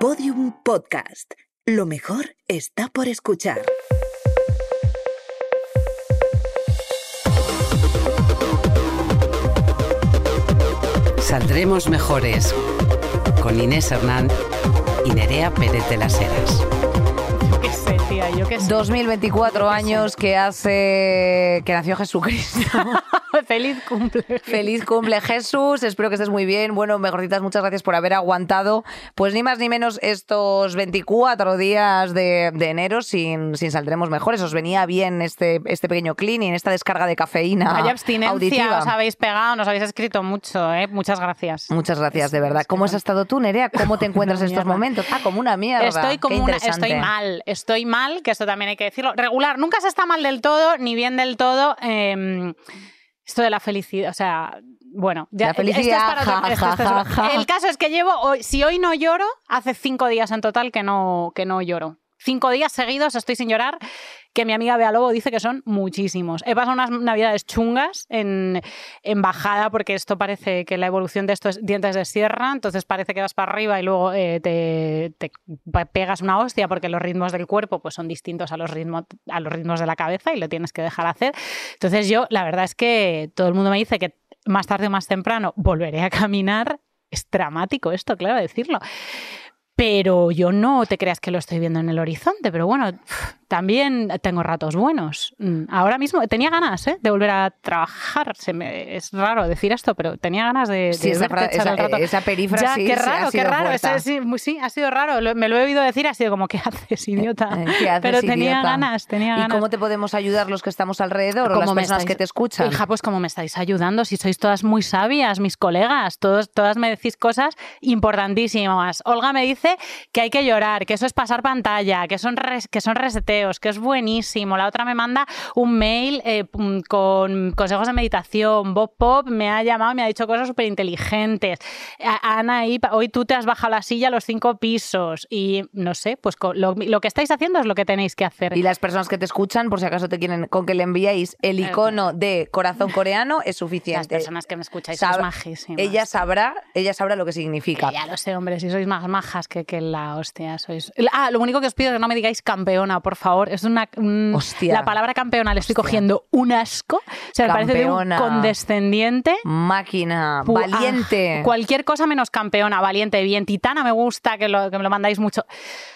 Podium Podcast. Lo mejor está por escuchar. Saldremos mejores con Inés Hernán y Nerea Pérez de las Heras. Yo qué sé, tía, yo qué sé. 2024 años que hace que nació Jesucristo. Feliz cumple. Feliz cumple Jesús, espero que estés muy bien. Bueno, mejorcitas, muchas gracias por haber aguantado, pues ni más ni menos estos 24 días de, de enero sin, sin saldremos mejores. Os venía bien este, este pequeño cleaning, esta descarga de cafeína Vaya abstinencia auditiva. os habéis pegado, nos habéis escrito mucho, ¿eh? Muchas gracias. Muchas gracias, de verdad. ¿Cómo has estado tú, Nerea? ¿Cómo te encuentras en estos momentos? Ah, como una mierda. Estoy como una, estoy mal, estoy mal, que esto también hay que decirlo. Regular, nunca se está mal del todo, ni bien del todo. eh, esto de la felicidad, o sea, bueno, ya, La felicidad, esto es para otro- ja, esto- esto es- ja, ja, ja. El caso es que llevo, hoy, si hoy no lloro, hace cinco días en total que no, que no lloro. Cinco días seguidos estoy sin llorar, que mi amiga Bea Lobo dice que son muchísimos. He pasado unas navidades chungas en, en bajada, porque esto parece que la evolución de esto es dientes de sierra, entonces parece que vas para arriba y luego eh, te, te pegas una hostia porque los ritmos del cuerpo pues, son distintos a los, ritmos, a los ritmos de la cabeza y lo tienes que dejar hacer. Entonces yo, la verdad es que todo el mundo me dice que más tarde o más temprano volveré a caminar. Es dramático esto, claro, decirlo. Pero yo no te creas que lo estoy viendo en el horizonte, pero bueno, también tengo ratos buenos. Mm, Ahora mismo tenía ganas ¿eh? de volver a trabajar. Se me, es raro decir esto, pero tenía ganas de, Sí, de esa, fra- esa, el rato. esa perífrasis Ya, qué ha raro, qué raro. ese- sí, ha sido raro. Lo- Me lo he oído decir, ha sido como, ¿qué haces, idiota? Eh, ¿qué haces, pero tenía idiota? ganas, tenía ¿Y ganas. cómo te podemos ayudar los que estamos alrededor o las ¿Cómo me personas estáis- que te escuchan? Hija, pues como me estáis ayudando, si sois todas muy sabias, mis colegas, todos, todas me decís cosas importantísimas. Olga me dice que hay que llorar, que eso es pasar pantalla, que son, res- que son reseteos, que es buenísimo. La otra me manda un mail eh, mm, con consejos de meditación. Bob Pop me ha llamado, me ha dicho cosas súper inteligentes. Ana, y hoy tú te has bajado la silla a los cinco pisos y no sé, pues lo, lo que estáis haciendo es lo que tenéis que hacer. Y las personas que te escuchan, por si acaso te quieren, con que le enviéis el icono de corazón coreano es Las suficiente. personas que me escucháis Sab- sois majísimas. Ella sabrá, ella sabrá lo que significa. Ya lo sé, hombre, si sois más majas que, que la hostia. Sois... Ah, lo único que os pido es que no me digáis campeona, por favor. Es una. un- Hostia. La palabra campeona le estoy Hostia. cogiendo un asco. O sea, me parece de un condescendiente. Máquina, Pu- valiente. ah, cualquier cosa menos campeona, valiente, bien. Titana me gusta, que, lo, que me lo mandáis mucho.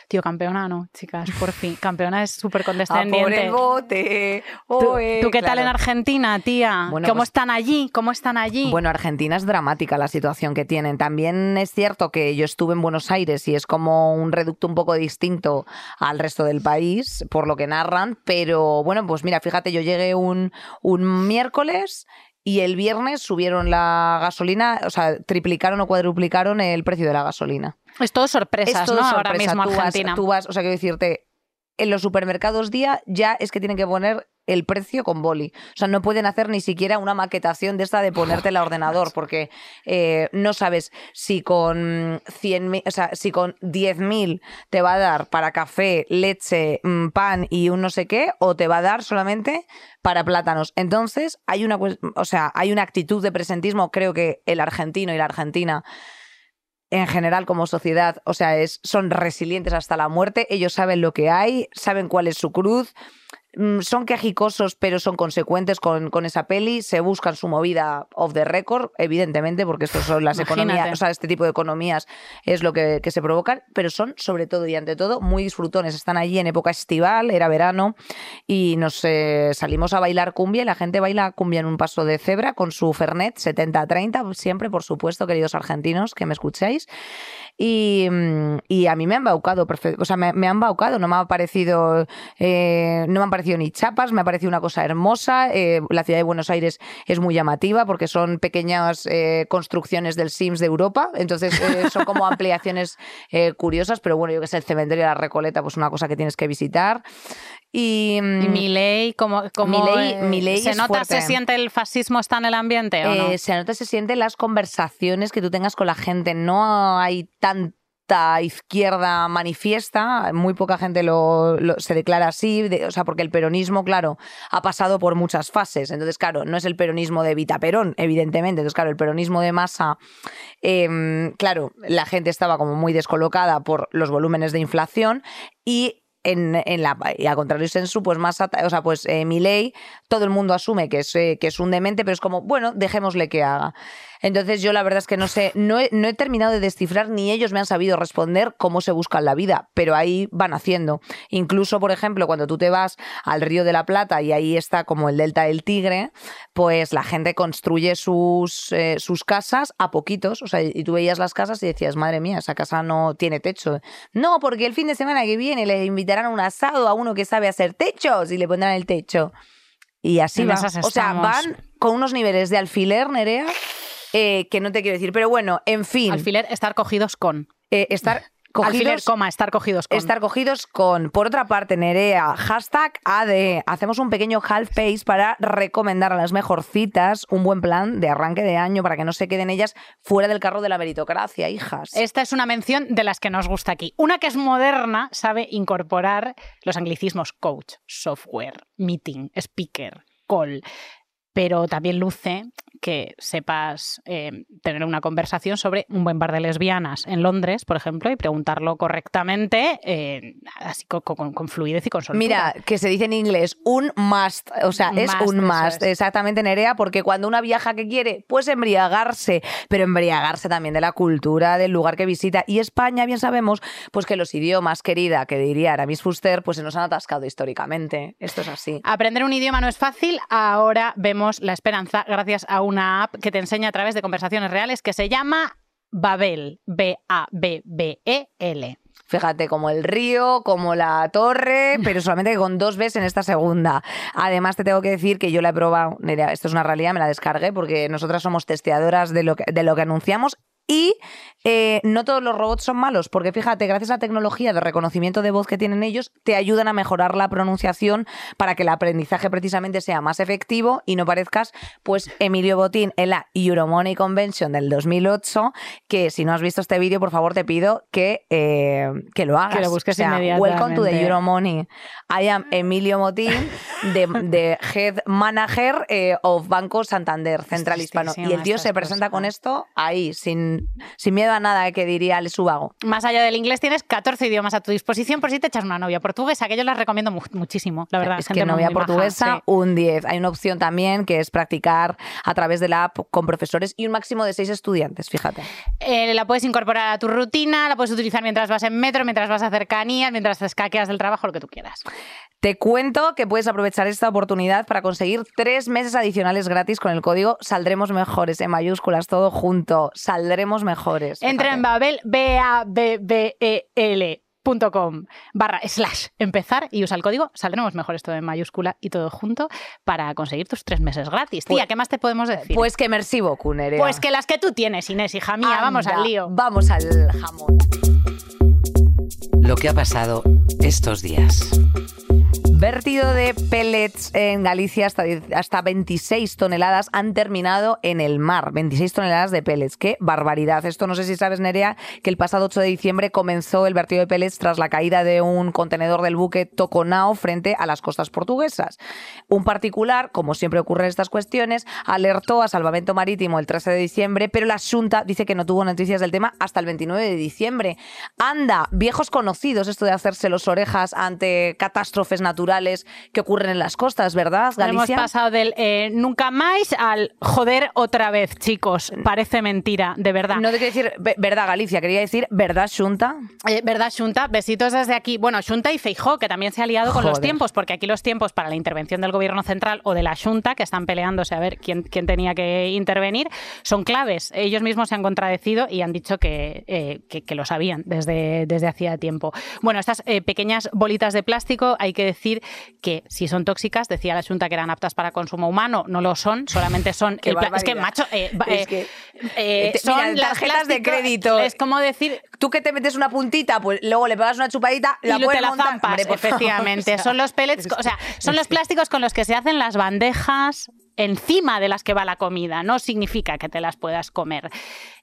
Tío, campeona no, chicas, por fin. Campeona es súper A por condescendiente. el bote. ¿Tú, Oe, tú qué tal en Argentina, tía? Bueno, ¿Cómo pues- están allí? ¿Cómo están allí? Bueno, Argentina es dramática la situación que tienen. También es cierto que yo estuve en Buenos Aires y es como un reducto un poco distinto al resto del país, por lo que narran, pero bueno, pues mira, fíjate, yo llegué un, un miércoles y el viernes subieron la gasolina, o sea, triplicaron o cuadruplicaron el precio de la gasolina. es todo sorpresas, Es todo ¿no? Ahora mismo tú vas, Argentina. tú vas, o sea, quiero decirte, en los supermercados día ya es que tienen que poner el precio con boli. O sea, no pueden hacer ni siquiera una maquetación de esta de ponerte el ordenador, porque eh, no sabes si con 100.000, o sea, si con 10.000 te va a dar para café, leche, mm, pan y un no sé qué, o te va a dar solamente para plátanos. Entonces, hay una, o sea, hay una actitud de presentismo, creo que el argentino y la argentina en general como sociedad, o sea, es, son resilientes hasta la muerte, ellos saben lo que hay, saben cuál es su cruz, son quejicosos pero son consecuentes con, con esa peli, se buscan su movida off the record, evidentemente, porque estos son las Imagínate. economías, o sea, este tipo de economías es lo que, que se provocan, pero son sobre todo y ante todo muy disfrutones, están allí en época estival, era verano, y nos eh, salimos a bailar cumbia y la gente baila cumbia en un paso de cebra con su Fernet 70-30, siempre, por supuesto, queridos argentinos que me escucháis. Y, mm, y a mí me han baucado, o sea, me, han baucado, no me ha parecido, eh, no me han parecido ni chapas, me ha parecido una cosa hermosa. eh, la ciudad de Buenos Aires es muy llamativa porque son pequeñas eh, construcciones del Sims de Europa, entonces son como ampliaciones curiosas, pero bueno, yo que sé, el cementerio de la Recoleta, pues una cosa que tienes que visitar. Y, mm, Y Milei, como, como eh, se nota, fuerte. se siente el fascismo está en el ambiente o no? Eh, se nota, se siente las conversaciones que tú tengas con la gente. No hay tan izquierda manifiesta, muy poca gente lo, lo- se declara así, de- o sea, porque el peronismo, claro, ha pasado por muchas fases. Entonces, claro, no es el peronismo de Vita Perón, evidentemente. Entonces, claro, el peronismo de masa, em, claro, la gente estaba como muy descolocada por los volúmenes de inflación y en, en la y al contrario Sensu, pues más o sea, pues eh, Milei, todo el mundo asume que es, eh, que es un demente, pero es como, bueno, dejémosle que haga. Entonces yo la verdad es que no sé, no he, no he terminado de descifrar ni ellos me han sabido responder cómo se buscan la vida, pero ahí van haciendo. Incluso, por ejemplo, cuando tú te vas al Río de la Plata y ahí está como el Delta del Tigre, pues la gente construye sus, eh, sus casas a poquitos, o sea, y tú veías las casas y decías, madre mía, esa casa no tiene techo. No, porque el fin de semana que viene le invitarán a un asado a uno que sabe hacer techos y le pondrán el techo. Y así En va. O sea, van con unos niveles de alfiler, Nerea, eh, que no te quiero decir. Pero bueno, en fin, Alfiler, estar cogidos con. eh, estar cogidos... Alfiler, coma, estar cogidos con. Estar cogidos con. Por otra parte, Nerea, hashtag AD. Hacemos un pequeño half pace para recomendar a las mejorcitas un buen plan de arranque de año para que no se queden ellas fuera del carro de la meritocracia, hijas. Esta es una mención de las que nos gusta aquí. Una que es moderna sabe incorporar los anglicismos coach, software, meeting, speaker, call. Pero también luce que sepas eh, tener una conversación sobre un buen bar de lesbianas en Londres, por ejemplo, y preguntarlo correctamente, eh, así con, con- con fluidez y con soltura. Mira, que se dice en inglés un must, o sea, es Must, un must, es. exactamente Nerea, porque cuando una viaja que quiere, pues embriagarse, pero embriagarse también de la cultura del lugar que visita. Y España, bien sabemos, pues que los idiomas, querida, que diría Aramis Fuster, pues se nos han atascado históricamente. Esto es así. Aprender un idioma no es fácil. Ahora vemos la esperanza gracias a una app que te enseña a través de conversaciones reales que se llama Babel. B-A-B-B-E-L. Fíjate, como el río, como la torre, pero solamente con dos veces en esta segunda. Además, te tengo que decir que yo la he probado. Nerea, esto es una realidad, me la descargué porque nosotras somos testeadoras de lo que, de lo que anunciamos. Y eh, no todos los robots son malos, porque fíjate, gracias a la tecnología de reconocimiento de voz que tienen ellos, te ayudan a mejorar la pronunciación para que el aprendizaje precisamente sea más efectivo y no parezcas, pues, Emilio Botín en la Euromoney Convention del 2008, que si no has visto este vídeo, por favor, te pido que, eh, que lo hagas. Que lo busques O sea, Welcome to the. Euromoney. I am Emilio Motín, de, de Head Manager eh, of Banco Santander, Central Hispano. Y el tío se presenta con esto ahí, sin, sin miedo a nada, que diría Ale Subago. Más allá del inglés, tienes 14 idiomas a tu disposición por si te echas una novia portuguesa, que yo las recomiendo mu- muchísimo, la verdad. es gente que novia muy portuguesa, sí. un 10. Hay una opción también que es practicar a través de la app con profesores y un máximo de seis estudiantes, fíjate. Eh, la puedes incorporar a tu rutina, la puedes utilizar mientras vas en metro, mientras vas a cercanías, mientras te escaqueas del trabajo, lo que tú quieras. Te cuento que puedes aprovechar esta oportunidad para conseguir tres meses adicionales gratis con el código Saldremos Mejores, en mayúsculas, todo junto. Saldremos Mejores. Entra fíjate. en Babel, B-A-B-B-E-L. punto com barra slash empezar y usa el código saldremos mejor esto en mayúscula y todo junto para conseguir tus tres meses gratis. Tía, Pues- ¿qué más te podemos decir? Pues que merci beaucoup, Nerea. Pues que las que tú tienes, Inés, hija mía, vamos al lío. Vamos al jamón. Lo que ha pasado estos días. Vertido de pellets en Galicia hasta, hasta 26 toneladas han terminado en el mar. 26 toneladas de pellets. ¡Qué barbaridad! Esto no sé si sabes, Nerea, que el pasado 8 de diciembre comenzó el vertido de pellets tras la caída de un contenedor del buque Toconao frente a las costas portuguesas. Un particular, como siempre ocurre en estas cuestiones, alertó a Salvamento Marítimo el 13 de diciembre, pero la Junta dice que no tuvo noticias del tema hasta el 29 de diciembre. Anda, viejos conocidos esto de hacerse los orejas ante catástrofes naturales que ocurren en las costas, ¿verdad, Hemos Galicia? pasado del eh, nunca más al joder otra vez, chicos. Parece mentira, de verdad. No te quiero decir ve- verdad, Galicia, quería decir verdad, Junta. Eh, ¿Verdad, Xunta? Besitos desde aquí. Bueno, Xunta y Feijó, que también se ha liado con los tiempos, porque aquí los tiempos para la intervención del gobierno central o de la Xunta, que están peleándose a ver quién, quién tenía que intervenir, son claves. Ellos mismos se han contradecido y han dicho que, eh, que, que lo sabían desde, desde hacía tiempo. Bueno, estas pequeñas bolitas de plástico, hay que decir que si son tóxicas, decía la Xunta que eran aptas para consumo humano, no lo son, solamente son... El es que, macho, eh, Es eh, que- eh, Te- son mira, las tarjetas de crédito. Es como decir, Tú que te metes una puntita, pues luego le pegas una chupadita, la y puedes te la montar. zampas, Hombre, efectivamente. o sea, son los pellets, o sea, son los plásticos con los que se hacen las bandejas encima de las que va la comida, no significa que te las puedas comer.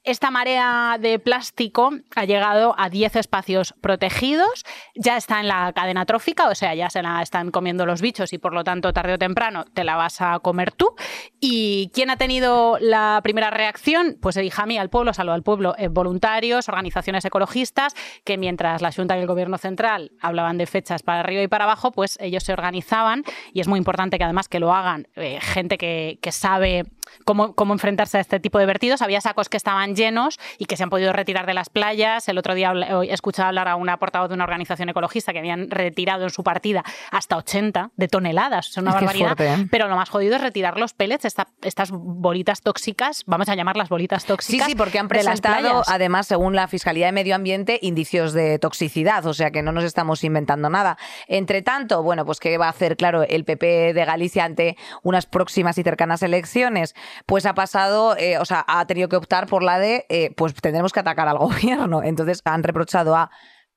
Esta marea de plástico ha llegado a 10 espacios protegidos, ya está en la cadena trófica, o sea, ya se la están comiendo los bichos y por lo tanto tarde o temprano te la vas a comer tú. ¿Y quién ha tenido la primera reacción? Pues el Jami al pueblo, salvo al pueblo, eh, voluntarios, organizaciones ecologistas, que mientras la Junta y el Gobierno Central hablaban de fechas para arriba y para abajo, pues ellos se organizaban y es muy importante que además que lo hagan eh, gente que sabe cómo, cómo enfrentarse a este tipo de vertidos. Había sacos que estaban llenos y que se han podido retirar de las playas. El otro día he escuchado hablar a una portavoz de una organización ecologista que habían retirado en su partida hasta 80 de toneladas. Es una barbaridad. ¿eh? Pero lo más jodido es retirar los pellets, estas bolitas tóxicas, vamos a llamarlas bolitas tóxicas. Sí, sí, porque han presentado, además, según la Fiscalía de Medio Ambiente, indicios de toxicidad, o sea que no nos estamos inventando nada. Entre tanto, bueno, pues ¿qué va a hacer, claro, el PP de Galicia ante unas próximas y cercanas elecciones? Pues ha pasado, eh, o sea, ha tenido que optar por la de, eh, pues tendremos que atacar al gobierno. Entonces han reprochado a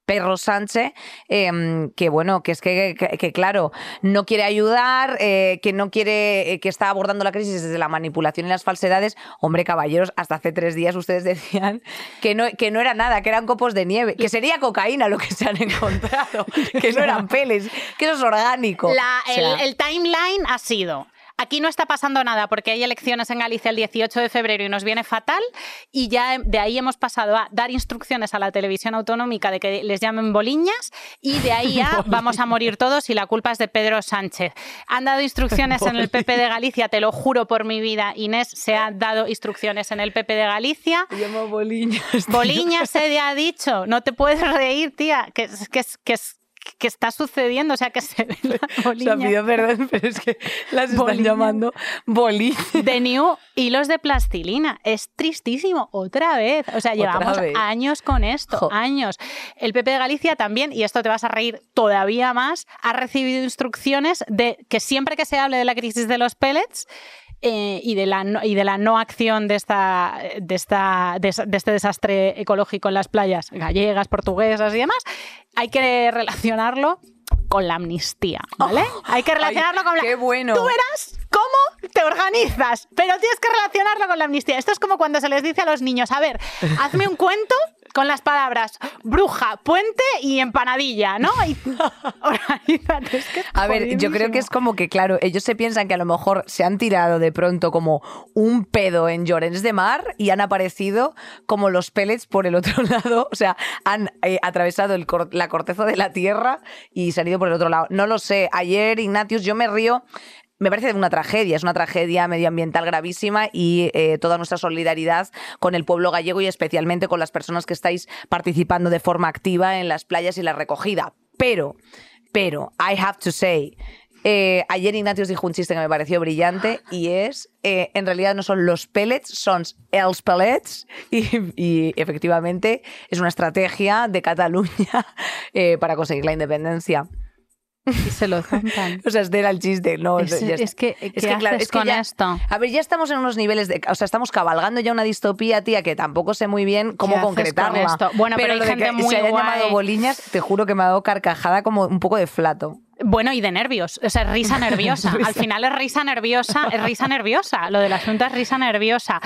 Perro Sánchez, em, que bueno, que es que, claro, no quiere ayudar, eh, que no quiere, que está abordando la crisis desde la manipulación y las falsedades. Hombre, caballeros, hasta hace tres días ustedes decían que no, que no era nada, que eran copos de nieve, que sería cocaína lo que se han encontrado, que no eran peles, que eso es orgánico. el timeline ha sido Aquí no está pasando nada porque hay elecciones en Galicia el 18 de febrero y nos viene fatal y ya de ahí hemos pasado a dar instrucciones a la televisión autonómica de que les llamen boliñas y de ahí a vamos a morir todos y la culpa es de Pedro Sánchez. Han dado instrucciones en el PP de Galicia, te lo juro por mi vida, Inés, se han dado instrucciones en el PP de Galicia. llamo boliñas. Boliñas se ha dicho, no te puedes reír, tía, que, que, que es ¿qué está sucediendo? O sea, que se ve la bolilla. O sea, pido perdón, pero es que las están llamando bolillas. De New hilos de plastilina. Es tristísimo, otra vez. O sea, llevamos años con esto, años. El PP de Galicia también, y esto te vas a reír todavía más, ha recibido instrucciones de que siempre que se hable de la crisis de los pellets, eh, y, de la no, y de la no acción de, esta, de, esta, de, este desastre ecológico en las playas gallegas, portuguesas y demás, hay que relacionarlo con la amnistía, ¿vale? Oh, hay que relacionarlo con la... ¡Qué bueno! Tú verás cómo te organizas, pero tienes que relacionarlo con la amnistía. Esto es como cuando se les dice a los niños, a ver, hazme un cuento con las palabras bruja, puente y empanadilla, ¿no? a ver, yo creo que es como que, claro, ellos se piensan que a lo mejor se han tirado de pronto como un pedo en Llorens de Mar y han aparecido como los pellets por el otro lado, o sea, han eh, atravesado la corteza de la tierra y se han ido por el otro lado. No lo sé. Ayer, Ignatius, yo me río me parece una tragedia, es una tragedia medioambiental gravísima y eh, toda nuestra solidaridad con el pueblo gallego y especialmente con las personas que estáis participando de forma activa en las playas y la recogida. Pero, pero, I have to say, eh, ayer Ignatius dijo un chiste que me pareció brillante y es, eh, en realidad no son los pellets, son els pellets y, efectivamente es una estrategia de Cataluña para conseguir la independencia. Y se lo cantan. o sea, este era el chiste, ¿no? Es, es que, es que claro, es que con esto? A ver, ya estamos en unos niveles de. O sea, estamos cabalgando ya una distopía, tía, que tampoco sé muy bien cómo concretarla. Bueno, pero, hay gente muy se hayan llamado boliñas, te juro que me ha dado carcajada como un poco de flato. Bueno, y de nervios, o sea, risa nerviosa. Al final es risa nerviosa, es risa nerviosa. Lo del asunto es risa nerviosa.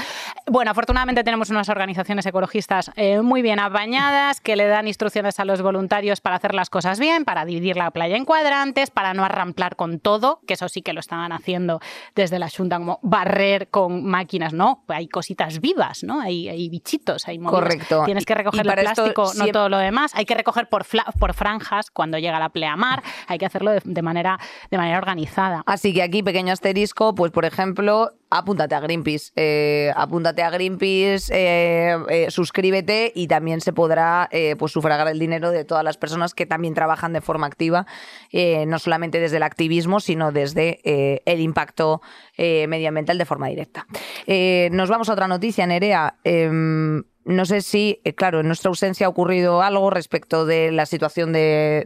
Bueno, afortunadamente tenemos unas organizaciones ecologistas eh, muy bien apañadas que le dan instrucciones a los voluntarios para hacer las cosas bien, para dividir la playa en cuadrantes, para no arramplar con todo, que eso sí que lo estaban haciendo desde la Junta, como barrer con máquinas, ¿no? Hay cositas vivas, ¿no? Hay, hay bichitos, hay Correcto. Tienes que recoger el plástico, no todo lo demás. Hay que recoger por, por franjas cuando llega la pleamar, hay que hacer de, manera, de manera organizada. Así que aquí, pequeño asterisco, pues por ejemplo, apúntate a Greenpeace. Eh, apúntate a Greenpeace, eh, eh, suscríbete y también se podrá pues sufragar el dinero de todas las personas que también trabajan de forma activa, no solamente desde el activismo, sino desde el impacto medioambiental de forma directa. nos vamos a otra noticia, Nerea. Em, no sé si, claro, en nuestra ausencia ha ocurrido algo respecto de la situación de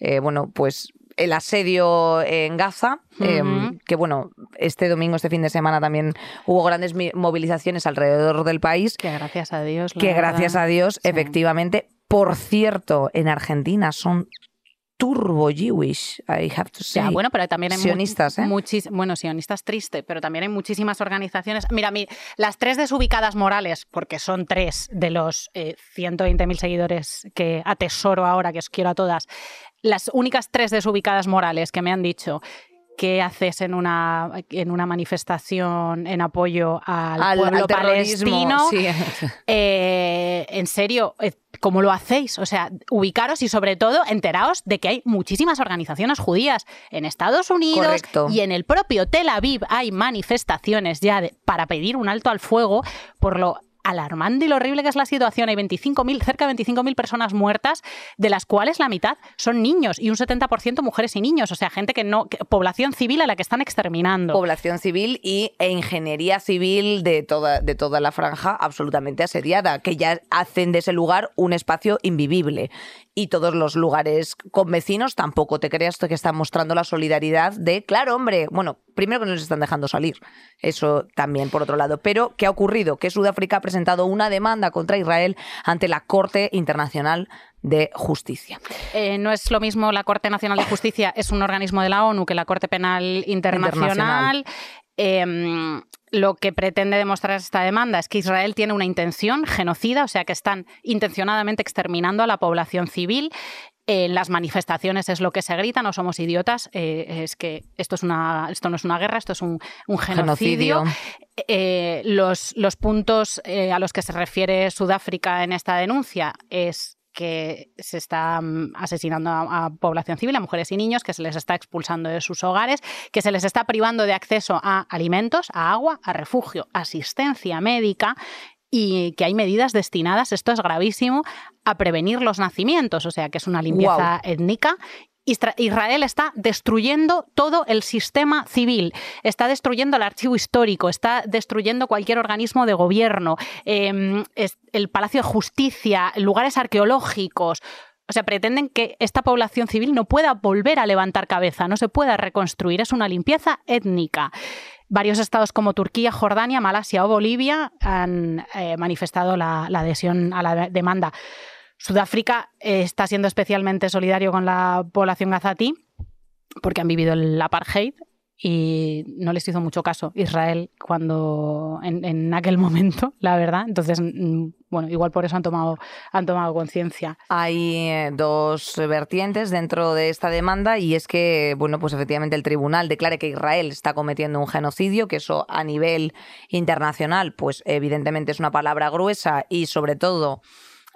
eh, bueno, pues el asedio en Gaza, em, que bueno, este domingo, este fin de semana también hubo grandes movilizaciones alrededor del país. Que gracias a Dios. Que gracias a Dios, efectivamente. Por cierto, en Argentina son turbo Jewish, I have to say. Ya, bueno, pero también hay sionistas, ¿eh? muchis- bueno, sionistas triste, pero también hay muchísimas organizaciones. Mira, mi- las tres desubicadas morales, porque son tres de los eh, 120.000 seguidores que atesoro ahora, que os quiero a todas, las únicas tres desubicadas morales que me han dicho qué haces en una, en una manifestación en apoyo al, al, pueblo al palestino. sí. Eh, en serio, eh, ¿cómo lo hacéis? O sea, ubicaros y sobre todo enteraos de que hay muchísimas organizaciones judías en Estados Unidos Correcto. y en el propio Tel Aviv hay manifestaciones ya de- para pedir un alto al fuego por lo alarmante y lo horrible que es la situación. Hay 25.000, cerca de 25.000 personas muertas, de las cuales la mitad son niños y un 70% mujeres y niños. O sea, gente que no, que- población civil a la que están exterminando. Población civil y, e ingeniería civil de toda, de toda la franja absolutamente asediada, que ya hacen de ese lugar un espacio invivible. Y todos los lugares con vecinos tampoco te creas que están mostrando la solidaridad de, claro, hombre, bueno, primero que no les están dejando salir, eso también por otro lado. Pero, ¿qué ha ocurrido? Que Sudáfrica ha presentado una demanda contra Israel ante la Corte Internacional de Justicia. Eh, no es lo mismo la Corte Nacional de Justicia, es un organismo de la ONU que la Corte Penal Internacional. Eh, lo que pretende demostrar esta demanda es que Israel tiene una intención genocida, o sea que están intencionadamente exterminando a la población civil. En las manifestaciones es lo que se grita, no somos idiotas, eh, es que esto, es una, esto no es una guerra, esto es un, un genocidio. Eh, los, los puntos eh, a los que se refiere Sudáfrica en esta denuncia es que se está mm, asesinando a, a población civil, a mujeres y niños, que se les está expulsando de sus hogares, que se les está privando de acceso a alimentos, a agua, a refugio, asistencia médica y que hay medidas destinadas, esto es gravísimo, a prevenir los nacimientos, o sea que es una limpieza étnica. Israel está destruyendo todo el sistema civil, está destruyendo el archivo histórico, está destruyendo cualquier organismo de gobierno, es- el Palacio de Justicia, lugares arqueológicos. O sea, pretenden que esta población civil no pueda volver a levantar cabeza, no se pueda reconstruir. Es una limpieza étnica. Varios estados como Turquía, Jordania, Malasia o Bolivia han eh, manifestado la adhesión a la demanda. Sudáfrica eh, está siendo especialmente solidario con la población gazatí porque han vivido el apartheid y no les hizo mucho caso Israel cuando en, en aquel momento, la verdad. Entonces, mm, bueno, igual por eso han tomado, han tomado conciencia. Hay eh, dos vertientes dentro de esta demanda y es que, bueno, pues efectivamente el tribunal declare que Israel está cometiendo un genocidio, que eso a nivel internacional, pues evidentemente es una palabra gruesa y sobre todo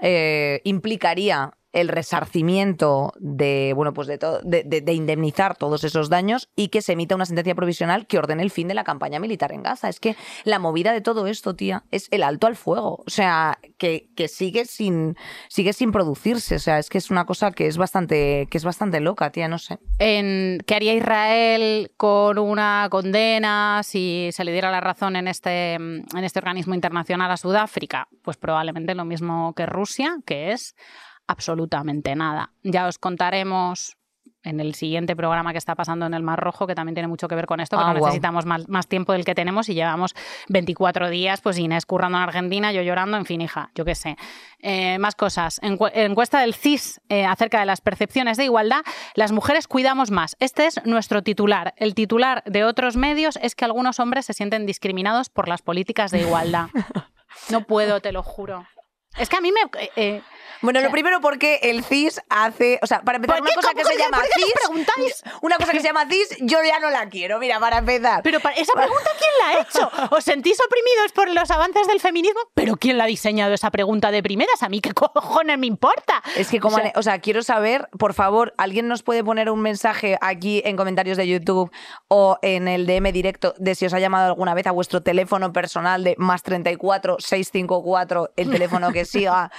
eh, implicaría el resarcimiento de bueno pues de, de- de indemnizar todos esos daños y que se emita una sentencia provisional que ordene el fin de la campaña militar en Gaza. Es que la movida de todo esto, tía, es el alto al fuego. O sea, que, que sigue sin sigue sin producirse. O sea, es que es una cosa que es bastante que es bastante loca, tía, no sé. En, ¿Qué haría Israel con una condena si se le diera la razón en este, en este organismo internacional a Sudáfrica? Pues probablemente lo mismo que Rusia, que es absolutamente nada. Ya os contaremos en el siguiente programa que está pasando en el Mar Rojo, que también tiene mucho que ver con esto, pero guau. necesitamos más, más tiempo del que tenemos y llevamos 24 días, pues Inés currando en Argentina, yo llorando, en fin, hija, yo qué sé. Eh, más cosas. Encu- encuesta del CIS eh, acerca de las percepciones de igualdad, las mujeres cuidamos más. Este es nuestro titular. El titular de otros medios es que algunos hombres se sienten discriminados por las políticas de igualdad. No puedo, te lo juro. Es que a mí me... eh, eh, Bueno, O sea- lo primero porque el CIS hace, o sea, para empezar ¿Por una cosa que ¿Cómo se llama CIS, preguntáis? una cosa que se llama CIS, yo ya no la quiero, mira, para empezar. Pero para- esa pregunta, ¿quién la ha hecho? ¿Os sentís oprimidos por los avances del feminismo? ¿Pero quién la ha diseñado esa pregunta de primeras? ¿A mí qué cojones me importa? Es que como, O sea- o sea, quiero saber, por favor, alguien nos puede poner un mensaje aquí en comentarios de YouTube o en el DM directo de si os ha llamado alguna vez a vuestro teléfono personal de más 34 654, el teléfono que siga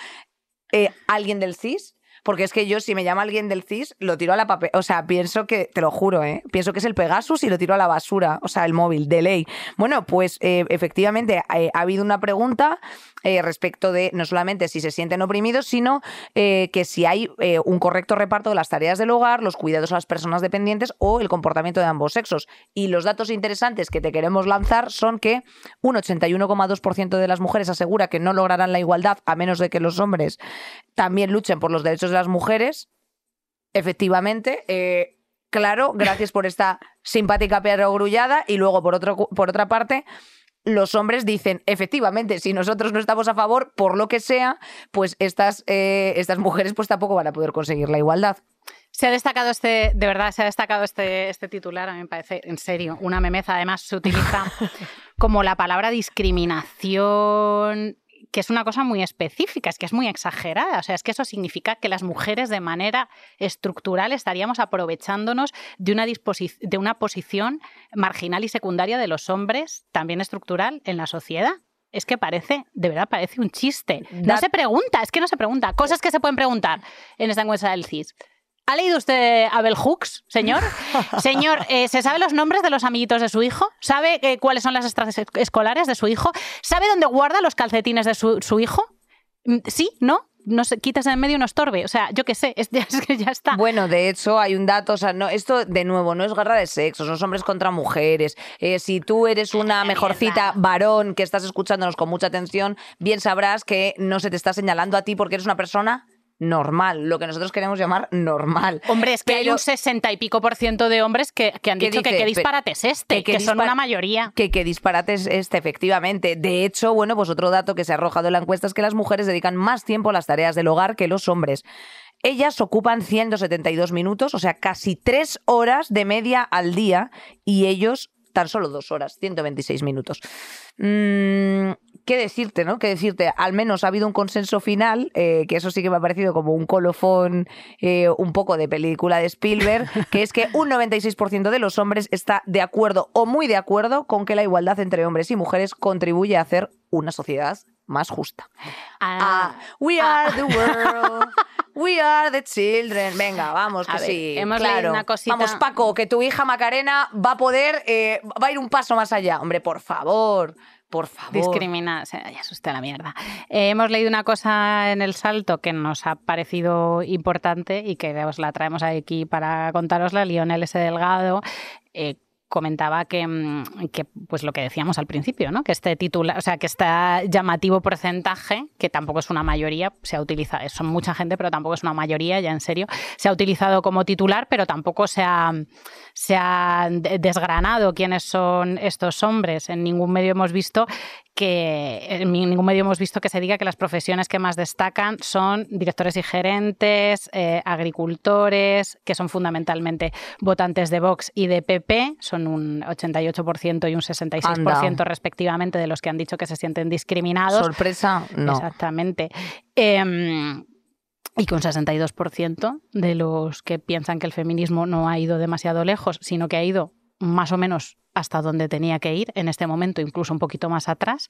eh, alguien del CIS. Porque es que yo, si me llama alguien del CIS, lo tiro a la papel. O sea, pienso que, te lo juro, ¿eh? Pienso que es el Pegasus y lo tiro a la basura. O sea, el móvil, de ley. Bueno, pues eh, efectivamente eh, ha habido una pregunta eh, respecto de no solamente si se sienten oprimidos, sino que si hay un correcto reparto de las tareas del hogar, los cuidados a las personas dependientes o el comportamiento de ambos sexos. Y los datos interesantes que te queremos lanzar son que un 81,2% de las mujeres asegura que no lograrán la igualdad a menos de que los hombres también luchen por los derechos de las mujeres. efectivamente, eh, claro, gracias por esta simpática perogrullada. Y luego, por, otro, por otra parte, los hombres dicen, efectivamente, si nosotros no estamos a favor, por lo que sea, pues estas, eh, estas mujeres pues tampoco van a poder conseguir la igualdad. Se ha destacado este, de verdad, se ha destacado este, este titular, a mí me parece, en serio, una memeza. Además, se utiliza como la palabra discriminación que es una cosa muy específica, es que es muy exagerada. O sea, es que eso significa que las mujeres de manera estructural estaríamos aprovechándonos de una, de una posición marginal y secundaria de los hombres, también estructural, en la sociedad. Es que parece, de verdad, parece un chiste. No se pregunta, es que no se pregunta. Cosas que se pueden preguntar en esta encuesta del CIS. ¿Ha leído usted Abel Hooks, señor? Señor, eh, ¿se sabe los nombres de los amiguitos de su hijo? ¿Sabe eh, cuáles son las estrategias escolares de su hijo? ¿Sabe dónde guarda los calcetines de su, hijo? Mm, ¿Sí? ¿No? no se quitas en medio y no estorbe. O sea, yo qué sé, es, que ya está. Bueno, de hecho, hay un dato, o sea, no, esto de nuevo no es guerra de sexos, son hombres contra mujeres. Eh, si tú eres una mejorcita varón que estás escuchándonos con mucha atención, bien sabrás que no se te está señalando a ti porque eres una persona normal, lo que nosotros queremos llamar normal. Hombre, es que hay un sesenta y pico por ciento de hombres que, han dicho que qué disparate es este, que, son una mayoría. Que qué disparate es este, efectivamente. De hecho, bueno, pues otro dato que se ha arrojado en la encuesta es que las mujeres dedican más tiempo a las tareas del hogar que los hombres. Ellas ocupan 172 minutos, o sea, casi tres horas de media al día, y ellos tan solo dos horas, 126 minutos. Mm, ¿Qué decirte, no? ¿Qué decirte? Al menos ha habido un consenso final, eh, que eso sí que me ha parecido como un colofón eh, un poco de película de Spielberg, que es que un 96% de los hombres está de acuerdo o muy de acuerdo con que la igualdad entre hombres y mujeres contribuye a hacer una sociedad más justa. Ah, we are ah. the world. We are the children. Venga, vamos, que sí. Hemos claro. una cosita. Vamos, Paco, que tu hija Macarena va a poder, eh, va a ir un paso más allá. Hombre, por favor. Por favor. Discrimina, o sea, ya asusta la mierda. Eh, hemos leído una cosa en el salto que nos ha parecido importante y que os la traemos aquí para contarosla. Lionel S. Delgado. Eh, comentaba que, mm, que, pues lo que decíamos al principio, ¿no? Que este titular, o sea, que este llamativo porcentaje, que tampoco es una mayoría, se ha utilizado, son mucha gente, pero tampoco es una mayoría, ya en serio, se ha utilizado como titular, pero tampoco se ha, se ha desgranado quiénes son estos hombres. En ningún medio hemos visto que en ningún medio hemos visto que se diga que las profesiones que más destacan son directores y gerentes, eh, agricultores, que son fundamentalmente votantes de Vox y de PP, son un 88% y un 66% respectivamente de los que han dicho que se sienten discriminados. Sorpresa, no. Exactamente. Em, y que un 62% de los que piensan que el feminismo no ha ido demasiado lejos, sino que ha ido más o menos hasta donde tenía que ir en este momento, incluso un poquito más atrás,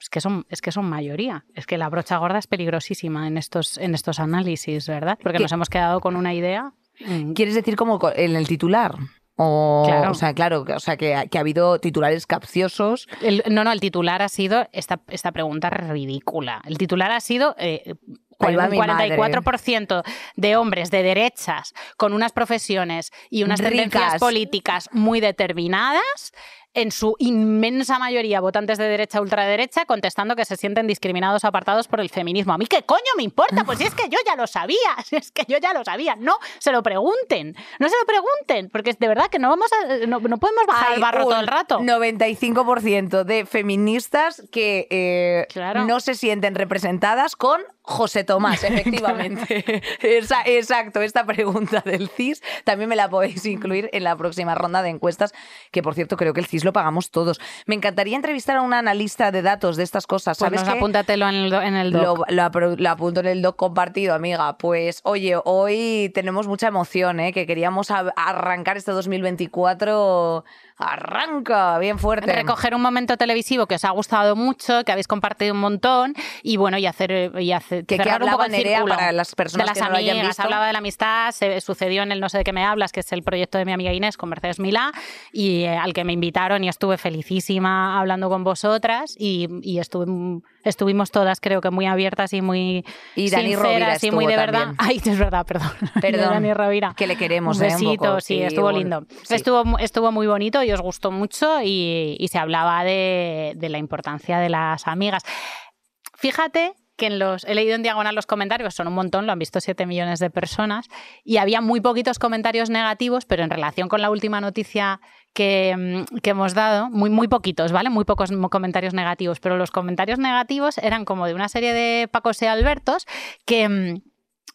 es que son, es que son mayoría. Es que la brocha gorda es peligrosísima en estos, en estos análisis, ¿verdad? Porque nos hemos quedado con una idea. Mm. ¿Quieres decir como en el titular? O, claro. o sea, claro, o sea, que, ha habido titulares capciosos. no, no, el titular ha sido esta, esta pregunta ridícula. El titular ha sido eh, un 44% de hombres de derechas con unas profesiones y unas tendencias políticas muy determinadas en su inmensa mayoría votantes de derecha ultraderecha contestando que se sienten discriminados apartados por el feminismo. ¿A mí qué coño me importa? Pues si es que yo ya lo sabía, es que yo ya lo sabía. No se lo pregunten, no se lo pregunten, porque de verdad que no vamos a, no, podemos bajar el barro todo el rato. 95% de feministas que eh, no se sienten representadas con José Tomás, efectivamente. Exacto, esta pregunta del CIS también me la podéis incluir en la próxima ronda de encuestas, que por cierto creo que el CIS lo pagamos todos. Me encantaría entrevistar a un analista de datos de estas cosas. Pues ¿Sabes pues apúntatelo en el, en el doc. Lo, apunto en el doc compartido, amiga. Pues oye, hoy tenemos mucha emoción, ¿eh? que queríamos arrancar este 2024 arranca bien fuerte. Recoger un momento televisivo que os ha gustado mucho, que habéis compartido un montón y bueno, y hacer y hacer que, que hablaba Nerea para las personas de las que no lo hayan visto. hablaba de la amistad, se sucedió en el no sé de qué me hablas, que es el proyecto de mi amiga Inés con Mercedes Milá y eh, al que me invitaron y estuve felicísima hablando con vosotras y, y estuve estuvimos todas creo que muy abiertas y muy y Dani sinceras y muy de verdad. Ay, es verdad, perdón. Perdón. Dani Rovira. Que le queremos, un ¿eh? besito, sí, estuvo lindo. Estuvo, estuvo muy bonito y os gustó mucho y, se hablaba de, de la importancia de las amigas. Fíjate que en los, he leído en diagonal los comentarios, son un montón, lo han visto 7 millones de personas, y había muy poquitos comentarios negativos, pero en relación con la última noticia que, mm, que hemos dado, muy, muy poquitos, ¿vale? Muy pocos comentarios negativos, pero los comentarios negativos eran como de una serie de Pacos y Albertos que...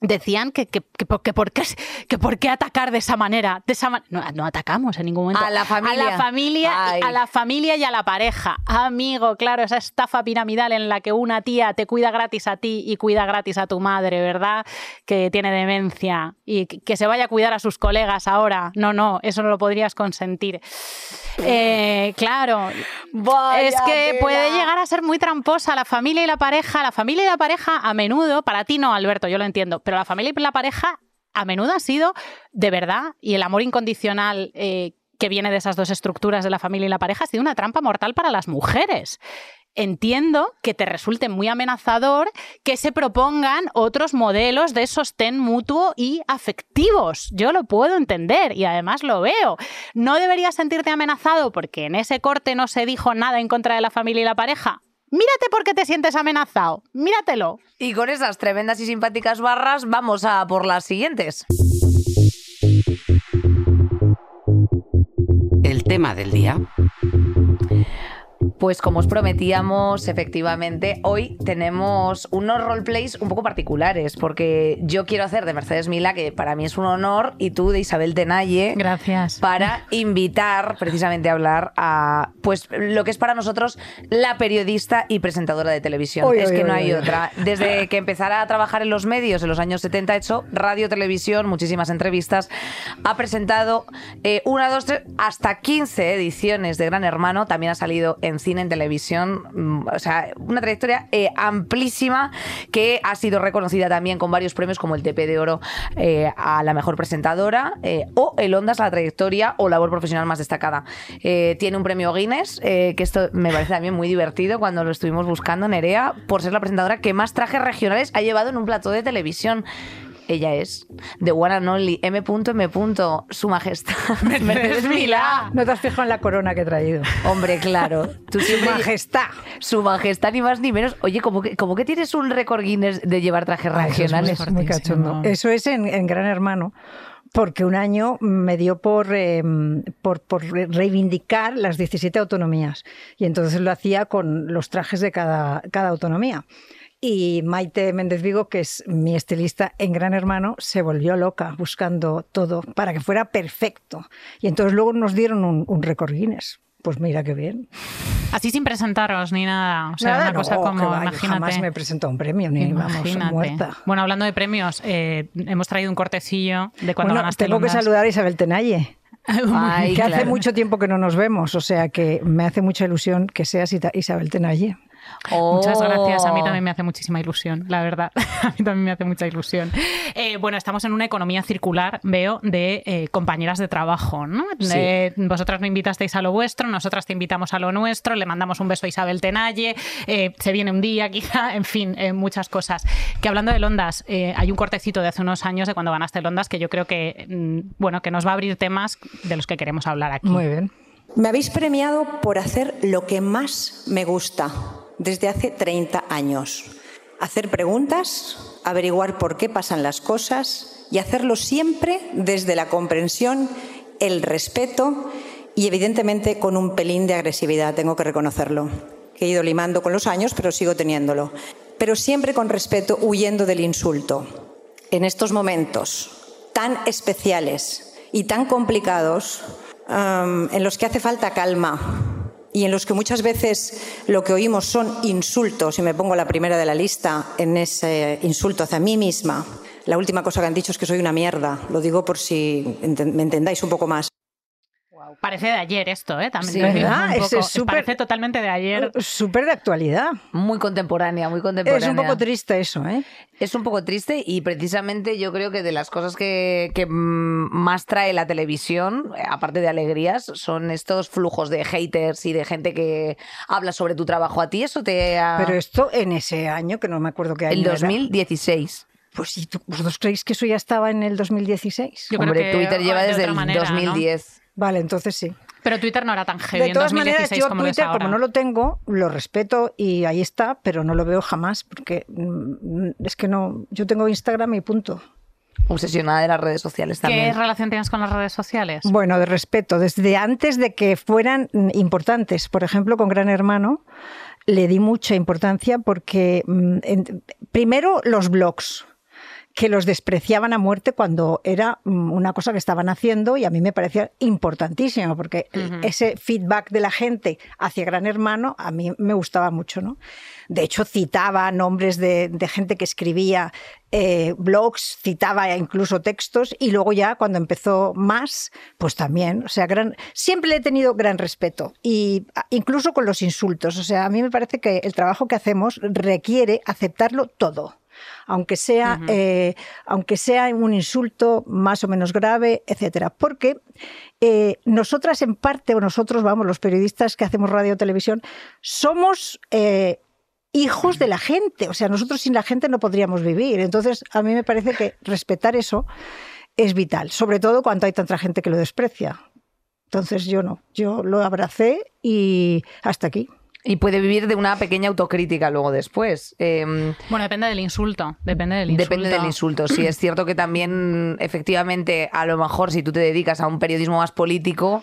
Decían que, que, que, por- que por qué, que por qué atacar de esa manera. De esa ma- no, no atacamos en ningún momento. A la familia. A la familia, y- a la familia y a la pareja. Amigo, claro, esa estafa piramidal en la que una tía te cuida gratis a ti y cuida gratis a tu madre, ¿verdad? Que tiene demencia y que que se vaya a cuidar a sus colegas ahora. No, no, eso no lo podrías consentir. Eh, claro, es que puede llegar a ser muy tramposa la familia y la pareja. La familia y la pareja a menudo, para ti no, Alberto, yo lo entiendo, pero la familia y la pareja a menudo ha sido de verdad y el amor incondicional eh, que viene de esas dos estructuras de la familia y la pareja ha sido una trampa mortal para las mujeres. Entiendo que te resulte muy amenazador que se propongan otros modelos de sostén mutuo y afectivos. Yo lo puedo entender y además lo veo. No deberías sentirte amenazado porque en ese corte no se dijo nada en contra de la familia y la pareja. Mírate por qué te sientes amenazado. Míratelo. Y con esas tremendas y simpáticas barras, vamos a por las siguientes. El tema del día. Pues como os prometíamos, efectivamente, hoy tenemos unos roleplays un poco particulares, porque yo quiero hacer de Mercedes Mila, que para mí es un honor, y tú de Isabel Tenalle, Gracias. para invitar precisamente a hablar a pues lo que es para nosotros la periodista y presentadora de televisión. Es que no hay otra. Desde que empezara a trabajar en los medios en los años 70 ha hecho radio, televisión, muchísimas entrevistas. Ha presentado eh, una, dos, tres, hasta 15 ediciones de Gran Hermano. También ha salido en cine, en televisión. mm, O sea, una trayectoria eh, amplísima que ha sido reconocida también con varios premios como el TP de Oro eh, a la mejor presentadora eh, o el Ondas a la trayectoria o labor profesional más destacada. Tiene un premio Guinness, que esto me parece también muy divertido cuando lo estuvimos buscando, Nerea, por ser la presentadora que más trajes regionales ha llevado en un plató de televisión. Ella es The One and Only M.M. Su Majestad Mercedes Milá. No te has fijado en la corona que he traído. Hombre, claro. Tú Su siempre- majestad. Su Majestad, ni más ni menos. Oye, ¿cómo que, cómo que tienes un récord Guinness de llevar trajes eso es regionales? muy, muy Fortísimo. cachondo. Eso es en, en Gran Hermano. Porque un año me dio por, eh, por, por reivindicar las 17 autonomías. Y entonces lo hacía con los trajes de cada, cada autonomía. Y Maite Méndez Vigo, que es mi estilista en Gran Hermano, se volvió loca buscando todo para que fuera perfecto. Y entonces luego nos dieron un, un récord Guinness. Pues mira qué bien. Así sin presentaros ni nada. O sea, Nada, una no, cosa como, va, yo imagínate. jamás me presentó un premio, ni vamos, Imagínate. muerta. Bueno, hablando de premios, eh, hemos traído un cortecillo de cuando Bueno, ganaste tengo que saludar a Isabel Tenalle, Ay, que hace mucho tiempo que no nos vemos, o sea que me hace mucha ilusión que seas Isabel Tenalle. Muchas gracias, a mí Oh. también me hace muchísima ilusión, la verdad. A mí también me hace mucha ilusión. Eh, bueno, estamos en una economía circular, veo, de eh, compañeras de trabajo, ¿no? Sí. Eh, vosotras no invitasteis a lo vuestro, nosotras te invitamos a lo nuestro, le mandamos un beso a Isabel Tenalle, eh, se viene un día quizá, en fin, eh, muchas cosas. Que hablando de Ondas, eh, hay un cortecito de hace unos años de cuando ganaste el Ondas que yo creo que, mm, bueno, que nos va a abrir temas de los que queremos hablar aquí. Muy bien. Me habéis premiado por hacer lo que más me gusta desde hace 30 años. Hacer preguntas, averiguar por qué pasan las cosas y hacerlo siempre desde la comprensión, el respeto y evidentemente con un pelín de agresividad, tengo que reconocerlo. He ido limando con los años, pero sigo teniéndolo. Pero siempre con respeto, huyendo del insulto. En estos momentos tan especiales y tan complicados, en los que hace falta calma y en los que muchas veces lo que oímos son insultos, y me pongo la primera de la lista en ese insulto hacia mí misma. La última cosa que han dicho es que soy una mierda. Lo digo por si me entendáis un poco más. Parece de ayer esto, ¿eh? También Sí, ¿verdad? un Ese poco. es súper- Parece totalmente de ayer. Súper de actualidad. Muy contemporánea, muy contemporánea. Es un poco triste eso, ¿eh? Es un poco triste y precisamente yo creo que de las cosas que, que, mm, más trae la televisión, aparte de alegrías, son estos flujos de haters y de gente que habla sobre tu trabajo. ¿A ti eso te ha... Pero esto en ese año, que no me acuerdo qué año el era. 2016. Pues ¿y tú- vosotros creéis que eso ya estaba en el 2016? Yo creo Hombre, que, Twitter lleva de desde el manera, ¿no? 2010. Vale, entonces sí. Pero Twitter no era tan heavy De en todas 2016 maneras, yo como lo es Twitter, ahora. como no lo tengo, lo respeto y ahí está, pero no lo veo jamás porque mm, es que no. Yo tengo Instagram y punto. Obsesionada de las redes sociales ¿Qué también. relación tienes con las redes sociales? Bueno, de respeto, desde antes de que fueran mm, importantes. Por ejemplo, con Gran Hermano le di mucha importancia porque, mm, en- primero, los blogs que los despreciaban a muerte cuando era mm, una cosa que estaban haciendo y a mí me parecía importantísimo porque ese feedback de la gente hacia Gran Hermano a mí me gustaba mucho, ¿no? De hecho, citaba nombres de, de gente que escribía eh, blogs, citaba incluso textos y luego ya cuando empezó más, pues también, o sea, gran, siempre le he tenido gran respeto y incluso con los insultos, o sea, a mí me parece que el trabajo que hacemos requiere aceptarlo todo aunque sea, eh, aunque sea un insulto más o menos grave, etcétera. Porque eh, nosotras en parte, o nosotros, vamos, los periodistas que hacemos radio o televisión, somos eh, hijos de la gente. O sea, nosotros sin la gente no podríamos vivir. Entonces, a mí me parece que respetar eso es vital, sobre todo cuando hay tanta gente que lo desprecia. Entonces yo no, yo lo abracé y hasta aquí. Y puede vivir de una pequeña autocrítica luego después. Em, Bueno, depende del insulto. Depende del insulto. Depende del insulto. Sí, es cierto que también, efectivamente, a lo mejor si tú te dedicas a un periodismo más político,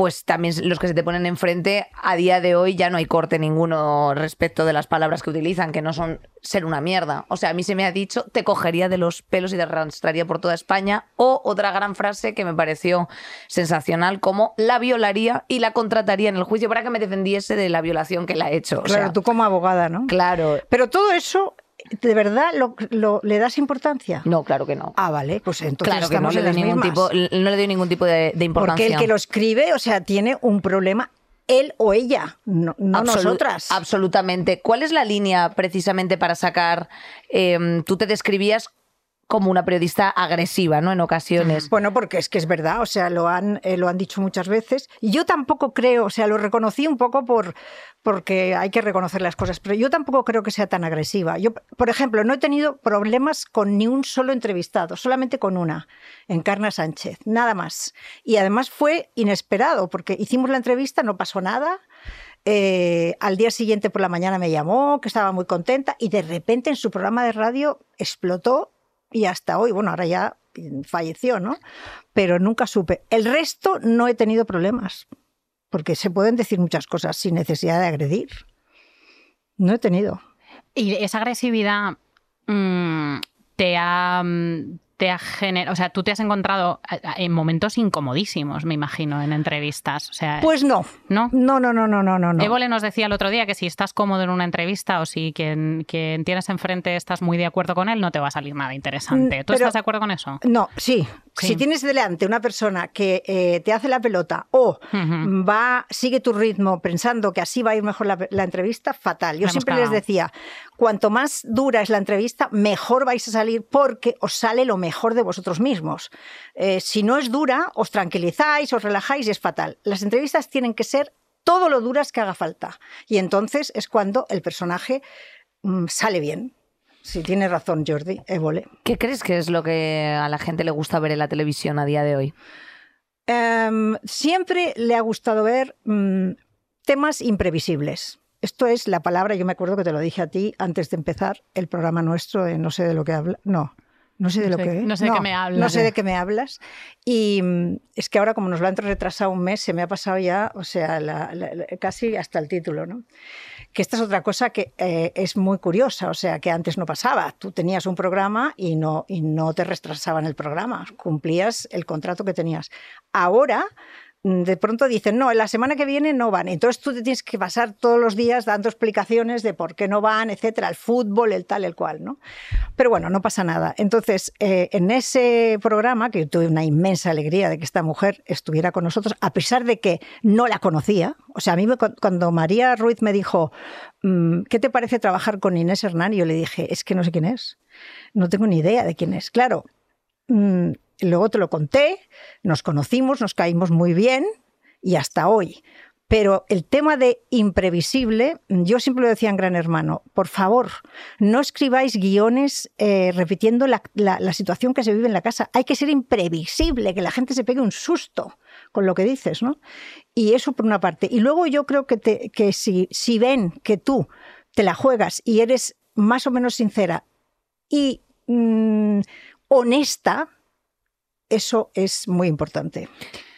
pues también los que se te ponen enfrente, a día de hoy ya no hay corte ninguno respecto de las palabras que utilizan, que no son ser una mierda. O sea, a mí se me ha dicho, te cogería de los pelos y te arrastraría por toda España. O otra gran frase que me pareció sensacional, como la violaría y la contrataría en el juicio para que me defendiese de la violación que la ha hecho. O Claro, sea, tú como abogada, ¿no? claro. Pero todo eso, ¿de verdad lo, lo- le das importancia? No, claro que no. Ah, vale, pues entonces Claro que no le, en doy las ningún mismas. tipo, no le doy ningún tipo de, de importancia. Porque el que lo escribe, o sea, tiene un problema él o ella, no, no nosotras. Absolutamente. ¿Cuál es la línea precisamente para sacar? em, tú te describías como una periodista agresiva, ¿no? En ocasiones. Bueno, porque es que es verdad, o sea, lo han, eh, lo han dicho muchas veces. Y yo tampoco creo, o sea, lo reconocí un poco por, porque hay que reconocer las cosas, pero yo tampoco creo que sea tan agresiva. Yo, por ejemplo, no he tenido problemas con ni un solo entrevistado, solamente con una, Encarna Sánchez, nada más. Y además fue inesperado, porque hicimos la entrevista, no pasó nada. Eh, al día siguiente por la mañana me llamó, que estaba muy contenta, y de repente en su programa de radio explotó y hasta hoy, bueno, ahora ya falleció, ¿no? Pero nunca supe. El resto no he tenido problemas, porque se pueden decir muchas cosas sin necesidad de agredir. No he tenido. Y esa agresividad mm, te ha. Te ha gener- o sea, tú te has encontrado en momentos incomodísimos, me imagino, en entrevistas. O sea, Pues no. ¿no? No, no, no, no, no, no. Évole nos decía el otro día que si estás cómodo en una entrevista o si quien, quien tienes enfrente estás muy de acuerdo con él, no te va a salir nada interesante. Mm, ¿Tú pero- estás de acuerdo con eso? No, sí. Sí. Si tienes delante una persona que eh, te hace la pelota o va, sigue tu ritmo pensando que así va a ir mejor la, la entrevista, fatal. Yo La siempre les decía, cuanto más dura es la entrevista, mejor vais a salir porque os sale lo mejor de vosotros mismos. Eh, si no es dura, os tranquilizáis, os relajáis y es fatal. Las entrevistas tienen que ser todo lo duras que haga falta. Y entonces es cuando el personaje mm, sale bien. Si tiene razón Jordi, Évole. ¿Qué crees que es lo que a la gente le gusta ver en la televisión a día de hoy? Em, siempre le ha gustado ver mm, temas imprevisibles. Esto es la palabra, yo me acuerdo que te lo dije a ti antes de empezar el programa nuestro de No sé de lo que habla. No, no sé de lo que no sé de qué me hablas. No sé de qué me hablas. Y mm, es que ahora, como nos lo han retrasado un mes, se me ha pasado ya, o sea, la- la- la- casi hasta el título, ¿no? Que esta es otra cosa que eh, es muy curiosa, o sea, que antes no pasaba. Tú tenías un programa y no, y no te retrasaban el programa, cumplías el contrato que tenías. Ahora, de pronto dicen, no, la semana que viene no van. Entonces tú te tienes que pasar todos los días dando explicaciones de por qué no van, etcétera, el fútbol, el tal, el cual, ¿no? Pero bueno, no pasa nada. Entonces, eh, en ese programa, que tuve una inmensa alegría de que esta mujer estuviera con nosotros, a pesar de que no la conocía, o sea, a mí me- cuando María Ruiz me dijo, mm, ¿qué te parece trabajar con Inés Hernán? Yo le dije, es que no sé quién es, no tengo ni idea de quién es. Claro, mm, luego te lo conté, nos conocimos, nos caímos muy bien y hasta hoy. Pero el tema de imprevisible, yo siempre lo decía en Gran Hermano, por favor, no escribáis guiones eh, repitiendo la, situación que se vive en la casa. Hay que ser imprevisible, que la gente se pegue un susto con lo que dices, ¿no? Y eso por una parte. Y luego yo creo que, te, que si, si ven que tú te la juegas y eres más o menos sincera y mm, honesta, eso es muy importante.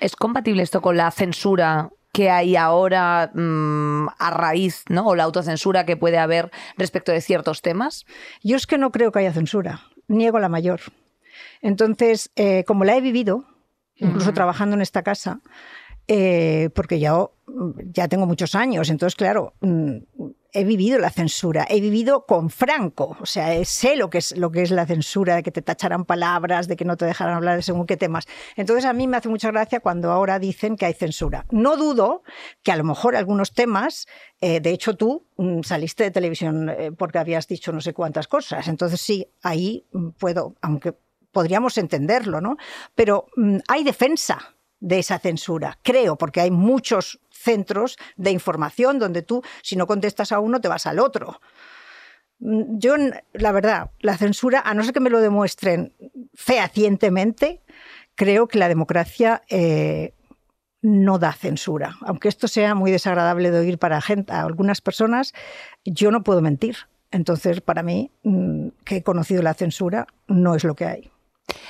¿Es compatible esto con la censura que hay ahora mm, a raíz, ¿no? O la autocensura que puede haber respecto de ciertos temas? Yo es que no creo que haya censura, niego la mayor. Entonces, eh, como la he vivido, incluso trabajando en esta casa, eh, porque yo ya tengo muchos años, entonces, claro, mm, he vivido la censura, he vivido con Franco, o sea, sé lo que es, lo que es la censura, de que te tacharan palabras, de que no te dejaran hablar de según qué temas. Entonces, a mí me hace mucha gracia cuando ahora dicen que hay censura. No dudo que a lo mejor algunos temas, eh, de hecho tú mm, saliste de televisión eh, porque habías dicho no sé cuántas cosas, entonces sí, ahí mm, puedo, aunque podríamos entenderlo, ¿no? Pero hay defensa de esa censura. Creo, porque hay muchos centros de información donde tú, si no contestas a uno, te vas al otro. Mm, yo, la verdad, la censura, a no ser que me lo demuestren fehacientemente, creo que la democracia eh, no da censura. Aunque esto sea muy desagradable de oír para gente, a algunas personas, yo no puedo mentir. Entonces, para mí, mm, que he conocido la censura, no es lo que hay.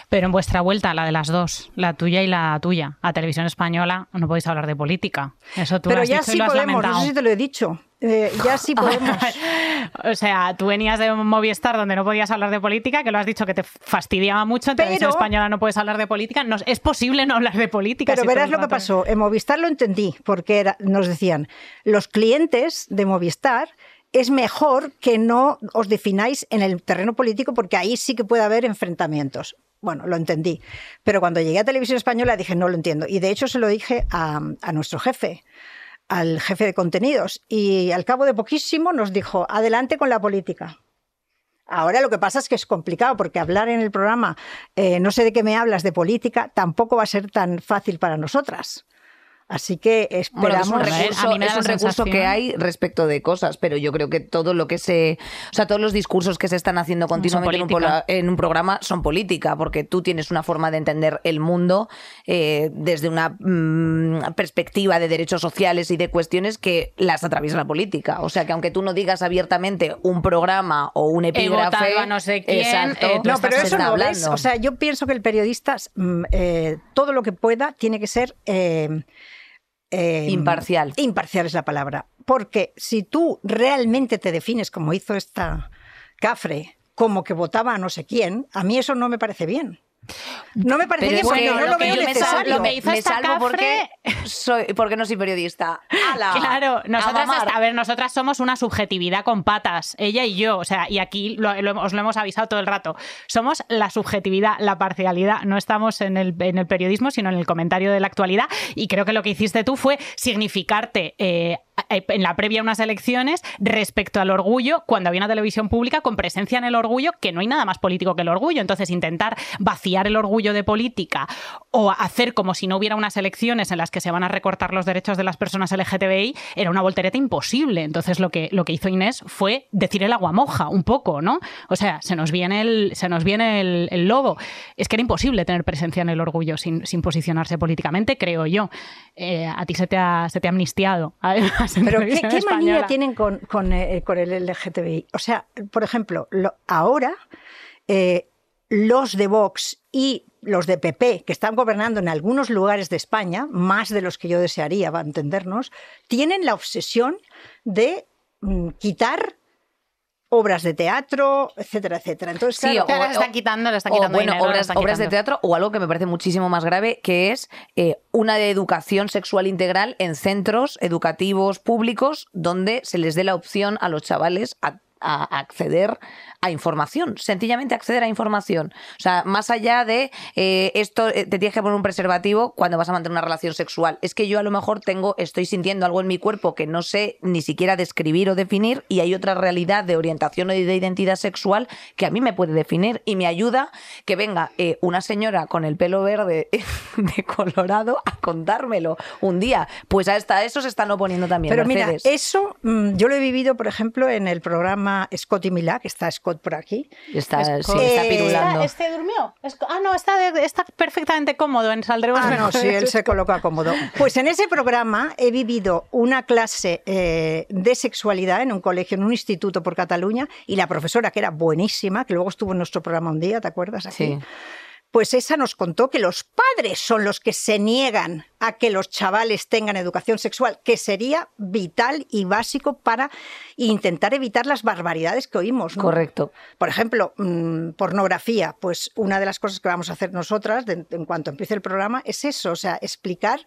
Pero en vuestra vuelta, la de las dos, la tuya y la tuya, a televisión española, no podéis hablar de política. Eso tú Pero has ya dicho y sí lo has podemos, lamentado. eso sí te lo he dicho. Eh, ya sí podemos. o sea, tú venías de Movistar donde no podías hablar de política, que lo has dicho que te fastidiaba mucho. En televisión española no puedes hablar de política. No, es posible no hablar de política. Pero si verás lo que pasó. En Movistar lo entendí, porque era- nos decían, los clientes de Movistar es mejor que no os defináis en el terreno político porque ahí sí que puede haber enfrentamientos. Bueno, lo entendí. Pero cuando llegué a Televisión Española dije, no lo entiendo. Y de hecho se lo dije a, nuestro jefe, al jefe de contenidos. Y al cabo de poquísimo nos dijo, adelante con la política. Ahora lo que pasa es que es complicado porque hablar en el programa, eh, no sé de qué me hablas de política, tampoco va a ser tan fácil para nosotras. Así que Bueno, esperamos. es un A ver, recurso, a mí me da es un recurso que hay respecto de cosas, pero yo creo que todo lo que se, o sea, todos los discursos que se están haciendo continuamente en un, política. pola- en un programa son política, porque tú tienes una forma de entender el mundo eh, desde una mm, perspectiva de derechos sociales y de cuestiones que las atraviesa la política. O sea, que aunque tú no digas abiertamente un programa o un epígrafe, a no sé quién, exacto, eh, No, pero eso no es. O sea, yo pienso que el periodista, mm, eh, todo lo que pueda, tiene que ser. Eh, eh, Imparcial. Imparcial es la palabra. Porque si tú realmente te defines, como hizo esta Cafre, como que votaba a no sé quién, a mí eso no me parece bien. No me parece porque que no lo lo que veo yo me necesario. lo que hizo me esta salvo porque soy porque no soy periodista. ¡Hala! Claro, nosotras, a ver, nosotras somos una subjetividad con patas, ella y yo, o sea, y aquí lo- lo- os lo hemos avisado todo el rato. Somos la subjetividad, la parcialidad, no estamos en el, en el periodismo, sino en el comentario de la actualidad, y creo que lo que hiciste tú fue significarte eh, en la previa a unas elecciones respecto al orgullo, cuando había una televisión pública con presencia en el orgullo, que no hay nada más político que el orgullo. Entonces, intentar vaciar el orgullo de política o hacer como si no hubiera unas elecciones en las que se van a recortar los derechos de las personas LGTBI era una voltereta imposible. Entonces, lo que, lo que hizo Inés fue decir el agua moja un poco, ¿no? O sea, se nos viene el, se nos viene el lobo. Es que era imposible tener presencia en el orgullo sin, sin posicionarse políticamente, creo yo. Eh, a ti se te ha, se te ha amnistiado. Pero ¿qué, manía tienen con, con, eh, con el LGTBI? O sea, por ejemplo, lo- ahora eh, los de Vox y los de PP, que están gobernando en algunos lugares de España, más de los que yo desearía, va a entendernos, tienen la obsesión de mm, quitar obras de teatro, etcétera, etcétera. Entonces, Sí, claro, o- Ahora le está quitando, le o, quitando bueno, dinero, obras, de teatro o algo que me parece muchísimo más grave, que es eh, una de educación sexual integral en centros educativos públicos donde se les dé la opción a los chavales a, a acceder a información, sencillamente acceder a información. O sea, más allá de eh, esto, eh, te tienes que poner un preservativo cuando vas a mantener una relación sexual. Es que yo a lo mejor tengo, estoy sintiendo algo en mi cuerpo que no sé ni siquiera describir o definir y hay otra realidad de orientación o de identidad sexual que a mí me puede definir y me ayuda que venga eh, una señora con el pelo verde de colorado a contármelo un día. Pues hasta eso se están oponiendo también. Pero mira, eso mm, yo lo he vivido, por ejemplo, en el programa llama Scott y Milá, que está Scott por aquí. Está, sí, Scott. está pirulando. ¿Este durmió? Es- Ah, no, está, de- está perfectamente cómodo en Saldremos Ah, no, sí, él se coloca cómodo. Pues en ese programa he vivido una clase eh, de sexualidad en un colegio, en un instituto por Cataluña, y la profesora, que era buenísima, que luego estuvo en nuestro programa un día, ¿te acuerdas? Aquí? Sí. Pues esa nos contó que los padres son los que se niegan a que los chavales tengan educación sexual, que sería vital y básico para intentar evitar las barbaridades que oímos. ¿no? Correcto. Por ejemplo, mm, pornografía. Pues una de las cosas que vamos a hacer nosotras de- en cuanto empiece el programa es eso, o sea, explicar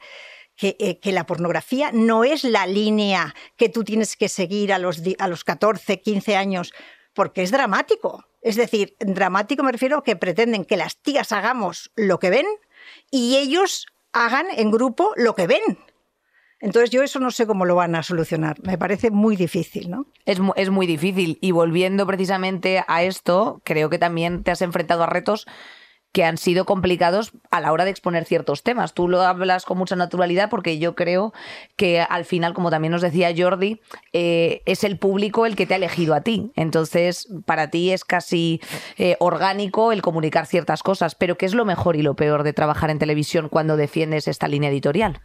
que, eh, que la pornografía no es la línea que tú tienes que seguir a los, a los 14, 15 años, porque es dramático. Es decir, dramático me refiero a que pretenden que las tías hagamos lo que ven y ellos hagan en grupo lo que ven. Entonces yo eso no sé cómo lo van a solucionar. Me parece muy difícil, ¿no? Es, mu- es muy difícil. Y volviendo precisamente a esto, creo que también te has enfrentado a retos que han sido complicados a la hora de exponer ciertos temas. Tú lo hablas con mucha naturalidad porque yo creo que al final, como también nos decía Jordi, eh, es el público el que te ha elegido a ti. Entonces, para ti es casi eh, orgánico el comunicar ciertas cosas. Pero ¿qué es lo mejor y lo peor de trabajar en televisión cuando defiendes esta línea editorial?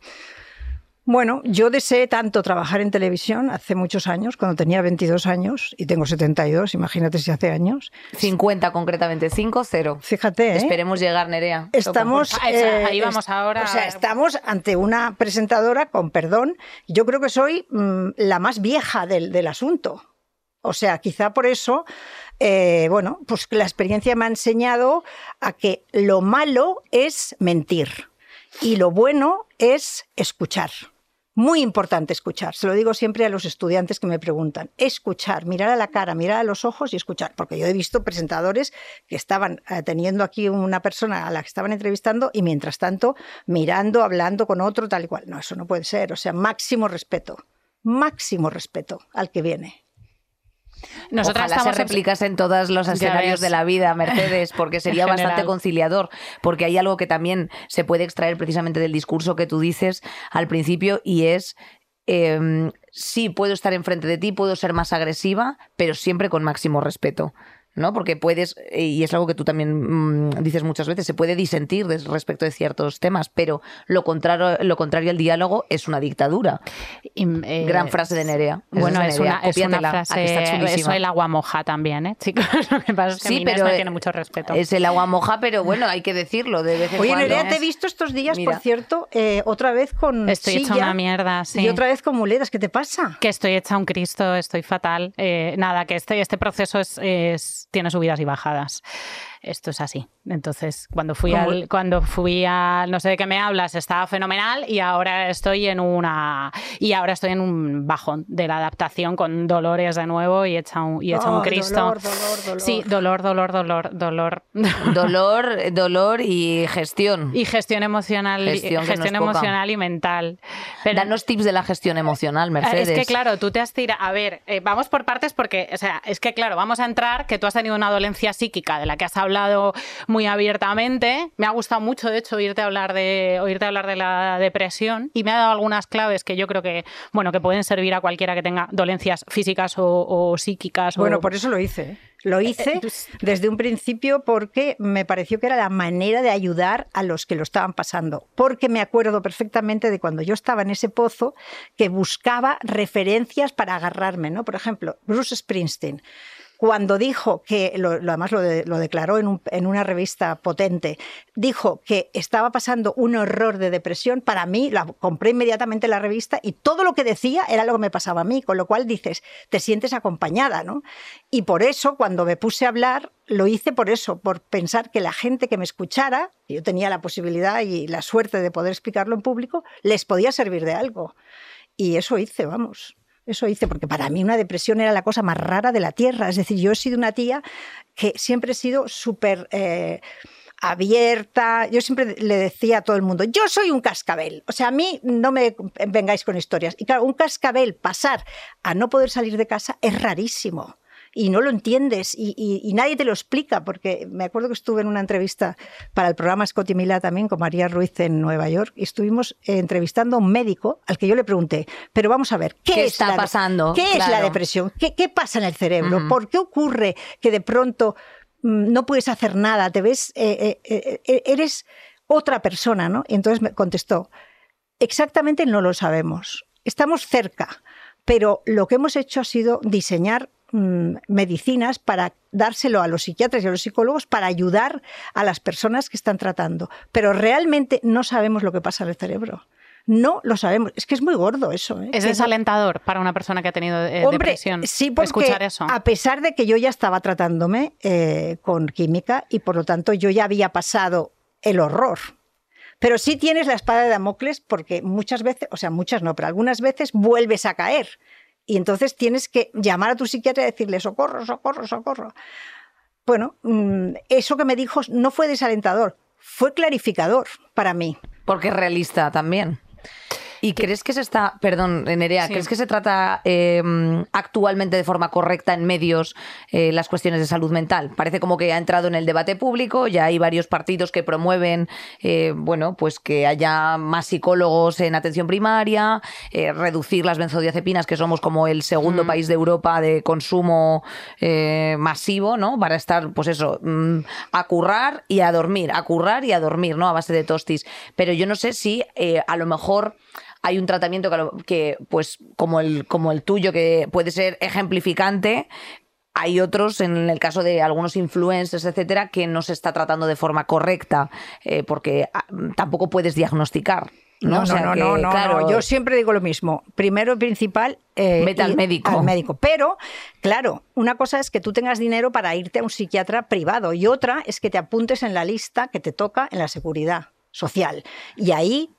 Bueno, yo deseé tanto trabajar en televisión hace muchos años, cuando tenía 22 años y tengo 72, imagínate si hace años. 50 concretamente, 5, 0. Fíjate, ¿eh? Esperemos llegar, Nerea. Estamos, Ah, esa- eh, ahí vamos ahora. O sea, estamos ante una presentadora, con perdón, yo creo que soy mm, la más vieja del, del asunto. O sea, quizá por eso, eh, bueno, pues la experiencia me ha enseñado a que lo malo es mentir y lo bueno es escuchar. Muy importante escuchar. Se lo digo siempre a los estudiantes que me preguntan. Escuchar, mirar a la cara, mirar a los ojos y escuchar. Porque yo he visto presentadores que estaban eh, teniendo aquí una persona a la que estaban entrevistando y mientras tanto mirando, hablando con otro, tal y cual. No, eso no puede ser. O sea, máximo respeto. Máximo respeto al que viene. Nosotras Ojalá estamos se replicase en todos los escenarios de la vida, Mercedes, porque sería bastante conciliador, porque hay algo que también se puede extraer precisamente del discurso que tú dices al principio y es... eh, sí, puedo estar enfrente de ti, puedo ser más agresiva, pero siempre con máximo respeto. ¿No? Porque puedes, eh, y es algo que tú también mm, dices muchas veces, se puede disentir respecto de ciertos temas, pero lo contrario, lo contrario al diálogo es una dictadura. Y, eh, Gran frase de Nerea. Bueno, es Nerea. una, es una frase. Eso el agua moja también, ¿eh, chicos? Lo que pasa es que Sí, Inés pero eh, tiene mucho respeto. Es el agua moja, pero bueno, hay que decirlo de vez en Oye, cuando. Nerea, te he visto estos días, Mira. por cierto, eh, otra vez con Estoy hecha silla una mierda, sí. y otra vez con muletas. ¿Qué te pasa? Que estoy hecha un Cristo, estoy fatal. Eh, nada, que este, este proceso es, es- tiene subidas y bajadas. Esto es así. Entonces, cuando fui ¿Cómo? al, cuando fui al no sé de qué me hablas, estaba fenomenal y ahora estoy en una y ahora estoy en un bajón de la adaptación con dolores de nuevo y hecha un, y hecha un Ay, Cristo. dolor, dolor, dolor. Sí, dolor, dolor, dolor, dolor. Dolor, dolor y gestión. y gestión emocional, Gestión, poca. emocional y mental. Pero- Danos tips de la gestión emocional, Mercedes. Es que claro, tú te has tirado. A ver, eh, vamos por partes porque, o sea, es que claro, vamos a entrar que tú has tenido una dolencia psíquica de la que has hablado muy abiertamente. Me ha gustado mucho, de hecho, oírte hablar de, oírte hablar de la depresión y me ha dado algunas claves que yo creo que, bueno, que pueden servir a cualquiera que tenga dolencias físicas o, o psíquicas. o- Bueno, por eso lo hice. ¿eh? Lo hice pues- desde un principio porque me pareció que era la manera de ayudar a los que lo estaban pasando. Porque me acuerdo perfectamente de cuando yo estaba en ese pozo que buscaba referencias para agarrarme, ¿no? Por ejemplo, Bruce Springsteen. Cuando dijo que, lo, además lo, de- lo declaró en, un- en una revista potente, dijo que estaba pasando un horror de depresión, para mí, compré inmediatamente la revista y todo lo que decía era lo que me pasaba a mí, con lo cual dices, te sientes acompañada, ¿no? Y por eso, cuando me puse a hablar, lo hice por eso, por pensar que la gente que me escuchara, yo tenía la posibilidad y la suerte de poder explicarlo en público, les podía servir de algo. Y eso hice, vamos. Eso hice, porque para mí una depresión era la cosa más rara de la tierra. Es decir, yo he sido una tía que siempre he sido súper eh, abierta. Yo siempre le decía a todo el mundo, yo soy un cascabel. O sea, a mí no me vengáis con historias. Y claro, un cascabel pasar a no poder salir de casa es rarísimo. Y no lo entiendes y, y- y nadie te lo explica, porque me acuerdo que estuve en una entrevista para el programa Scott y Mila también con María Ruiz en Nueva York y estuvimos eh, entrevistando a un médico al que yo le pregunté, pero vamos a ver, ¿qué, ¿Qué es está la pasando? ¿Qué es la depresión? ¿Qué, qué pasa en el cerebro? ¿Por qué ocurre que de pronto mm, no puedes hacer nada? Te ves, eh, eh, eres otra persona, ¿no? Y entonces me contestó, exactamente no lo sabemos. Estamos cerca, pero lo que hemos hecho ha sido diseñar mm, medicinas para dárselo a los psiquiatras y a los psicólogos para ayudar a las personas que están tratando. Pero realmente no sabemos lo que pasa en el cerebro. No lo sabemos. Es que es muy gordo eso. ¿eh? Es desalentador para una persona que ha tenido eh, Hombre, depresión. sí, porque escuchar eso. a pesar de que yo ya estaba tratándome eh, con química y por lo tanto yo ya había pasado el horror. Pero sí tienes la espada de Damocles porque muchas veces, o sea, muchas no, pero algunas veces vuelves a caer. Y entonces tienes que llamar a tu psiquiatra y decirle, socorro, socorro, socorro. Bueno, mm, eso que me dijo no fue desalentador, fue clarificador para mí. Porque es realista también. ¿Y crees que se está, perdón, Nerea, Sí. crees que se trata eh, actualmente de forma correcta en medios eh, las cuestiones de salud mental? Parece como que ha entrado en el debate público, ya hay varios partidos que promueven, eh, bueno, pues que haya más psicólogos en atención primaria, eh, reducir las benzodiazepinas, que somos como el segundo Mm. país de Europa de consumo eh, masivo, ¿no? Para estar, pues eso, mm, a currar y a dormir, a currar y a dormir, ¿no? A base de tostis. Pero yo no sé si eh, a lo mejor hay un tratamiento que, pues, como el, como el tuyo, que puede ser ejemplificante. Hay otros, en el caso de algunos influencers, etcétera, que no se está tratando de forma correcta, eh, porque ah, tampoco puedes diagnosticar. No, No, O sea no, que, no, no, claro, no. Yo siempre digo lo mismo. Primero y principal. eh, Vete al médico. Al médico. Pero, claro, una cosa es que tú tengas dinero para irte a un psiquiatra privado y otra es que te apuntes en la lista que te toca en la seguridad social. Y ahí